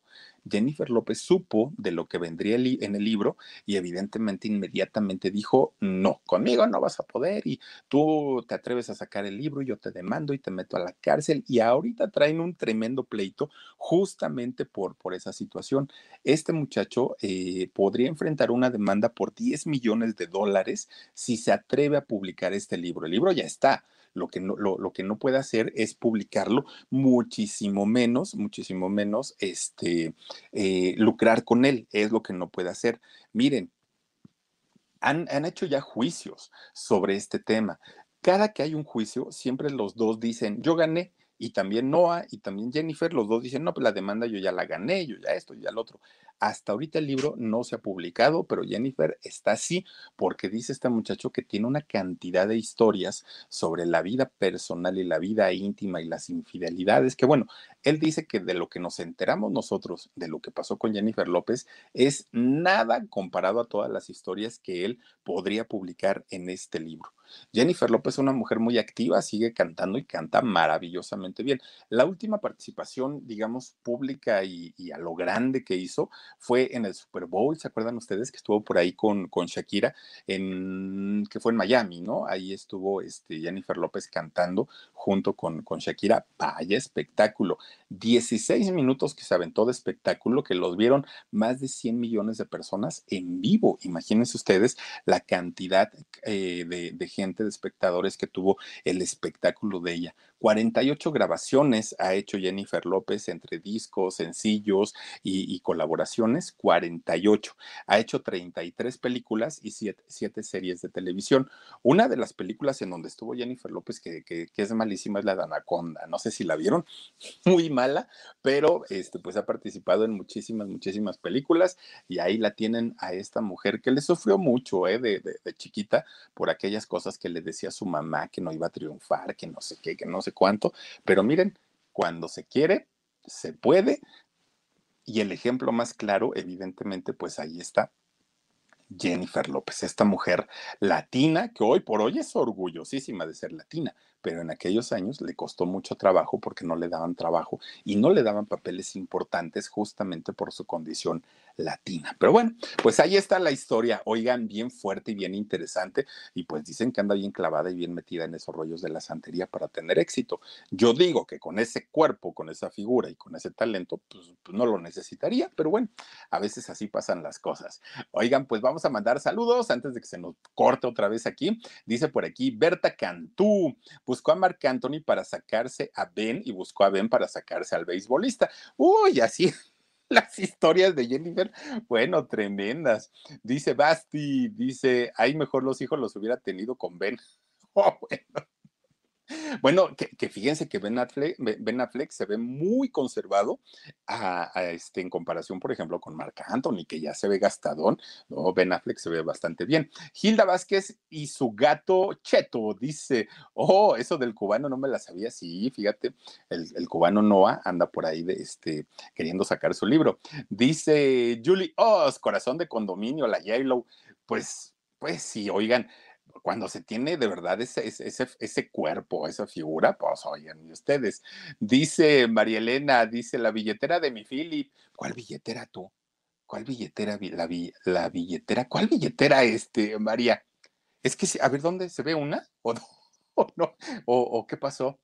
Jennifer López supo de lo que vendría en el libro y evidentemente inmediatamente dijo, no, conmigo no vas a poder y tú te atreves a sacar el libro y yo te demando y te meto a la cárcel y ahorita traen un tremendo pleito justamente por, por esa situación. Este muchacho eh, podría enfrentar una demanda por 10 millones de dólares si se atreve a publicar este libro. El libro ya está lo que no, lo, que no puede hacer es publicarlo, muchísimo menos, muchísimo menos este, eh, lucrar con él, es lo que no puede hacer. Miren, han, han hecho ya juicios sobre este tema. Cada que hay un juicio, siempre los dos dicen, yo gané, y también Noah y también Jennifer, los dos dicen, no, pues la demanda yo ya la gané, yo ya esto, ya lo otro. Hasta ahorita el libro no se ha publicado, pero Jennifer está así porque dice este muchacho que tiene una cantidad de historias sobre la vida personal y la vida íntima y las infidelidades, que bueno, él dice que de lo que nos enteramos nosotros de lo que pasó con Jennifer López es nada comparado a todas las historias que él podría publicar en este libro. Jennifer López es una mujer muy activa, sigue cantando y canta maravillosamente bien. La última participación, digamos, pública y, y a lo grande que hizo fue en el Super Bowl, ¿se acuerdan ustedes que estuvo por ahí con, con Shakira, en, que fue en Miami, ¿no? Ahí estuvo este, Jennifer López cantando junto con, con Shakira, vaya espectáculo. 16 minutos que se aventó de espectáculo, que los vieron más de 100 millones de personas en vivo. Imagínense ustedes la cantidad eh, de, de gente, de espectadores que tuvo el espectáculo de ella. 48 grabaciones ha hecho Jennifer López entre discos, sencillos y, colaboraciones, 48. Ha hecho 33 películas y 7, series de televisión. Una de las películas en donde estuvo Jennifer López, que, es malísima, es la de Anaconda. No sé si la vieron, muy mala, pero este, pues ha participado en muchísimas, muchísimas películas y ahí la tienen a esta mujer que le sufrió mucho ¿eh? de, de, de chiquita por aquellas cosas que le decía su mamá que no iba a triunfar, que no sé qué, que no sé cuánto, pero miren, cuando se quiere, se puede. Y el ejemplo más claro, evidentemente, pues ahí está Jennifer López, esta mujer latina que hoy por hoy es orgullosísima de ser latina, pero en aquellos años le costó mucho trabajo porque no le daban trabajo y no le daban papeles importantes justamente por su condición latina. Pero bueno, pues ahí está la historia, oigan, bien fuerte y bien interesante, y pues dicen que anda bien clavada y bien metida en esos rollos de la santería para tener éxito. Yo digo que con ese cuerpo, con esa figura y con ese talento, pues, pues no lo necesitaría, pero bueno, a veces así pasan las cosas. Oigan, pues vamos a mandar saludos antes de que se nos corte otra vez aquí. Dice por aquí, Berta Cantú, buscó a Marc Anthony para sacarse a Ben y buscó a Ben para sacarse al beisbolista. Uy, así las historias de Jennifer, bueno, tremendas. Dice Basti, dice, ahí mejor los hijos los hubiera tenido con Ben. Oh, bueno. Bueno, que, fíjense que ben Affleck, se ve muy conservado este, en comparación, por ejemplo, con Marc Anthony, que ya se ve gastadón. No, Ben Affleck se ve bastante bien. Hilda Vázquez y su gato Cheto dice: Oh, eso del cubano no me la sabía. Sí, fíjate, el, cubano Noah anda por ahí de, este, queriendo sacar su libro. Dice Julie Oz, corazón de condominio, la Yellow. Pues, pues sí, oigan cuando se tiene de verdad ese, ese, ese cuerpo, esa figura, pues oigan, ustedes. Dice María Elena, dice la billetera de mi Philip. ¿Cuál billetera tú? ¿Cuál billetera? La, la billetera, ¿cuál billetera este, María? Es que, a ver, ¿dónde se ve una? ¿O no? ¿O, no? ¿O qué pasó?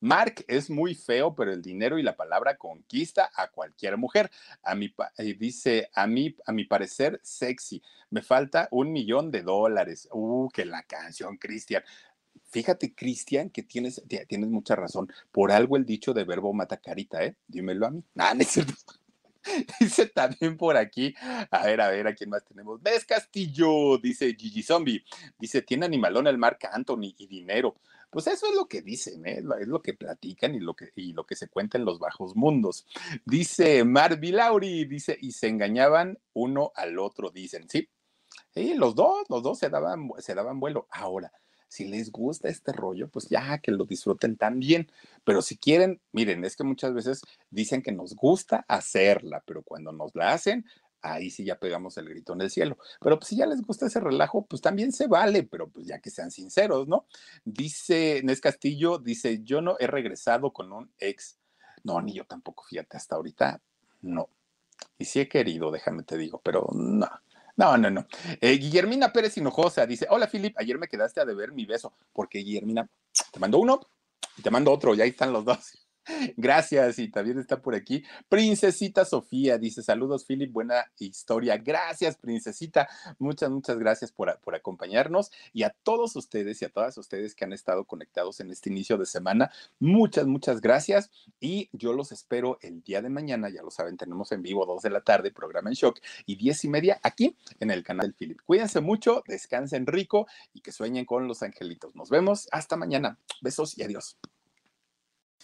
Mark es muy feo, pero el dinero y la palabra conquista a cualquier mujer. A mi, eh, dice, a mí, a mi parecer, sexy. Me falta un millón de dólares. Uh, que la canción, Cristian. Fíjate, Cristian, que tienes, tienes mucha razón. Por algo el dicho de verbo mata carita, ¿eh? Dímelo a mí. Nah, es cierto. Dice también por aquí, a ver, a ver, ¿a quién más tenemos? Ves Castillo, dice Gigi Zombie, dice, tiene animalón el Marc Anthony y dinero. Pues eso es lo que dicen, ¿eh? es lo que platican y lo que, y lo que se cuenta en los bajos mundos. Dice Marvi Lauri, dice, y se engañaban uno al otro, dicen, sí. Y los dos, los dos se daban, se daban vuelo. Ahora, si les gusta este rollo, pues ya que lo disfruten también. Pero si quieren, miren, es que muchas veces dicen que nos gusta hacerla, pero cuando nos la hacen, ahí sí ya pegamos el grito en el cielo. Pero pues, si ya les gusta ese relajo, pues también se vale, pero pues ya que sean sinceros, ¿no? Dice Nes Castillo, dice, yo no he regresado con un ex. No, ni yo tampoco, fíjate, hasta ahorita no. Y sí he querido, déjame te digo, pero no. No, no, no. Eh, Guillermina Pérez Hinojosa dice: Hola, Philip, ayer me quedaste a deber mi beso, porque Guillermina te mando uno y te mando otro, y ahí están los dos. Gracias, y también está por aquí Princesita Sofía, dice saludos Philip, buena historia. Gracias, Princesita, muchas, muchas gracias por, por, acompañarnos y a todos ustedes y a todas ustedes que han estado conectados en este inicio de semana, muchas, muchas gracias y yo los espero el día de mañana, ya lo saben, tenemos en vivo dos de la tarde, programa en shock y diez y media aquí en el canal del Philip. Cuídense mucho, descansen rico y que sueñen con los angelitos. Nos vemos, hasta mañana. Besos y adiós.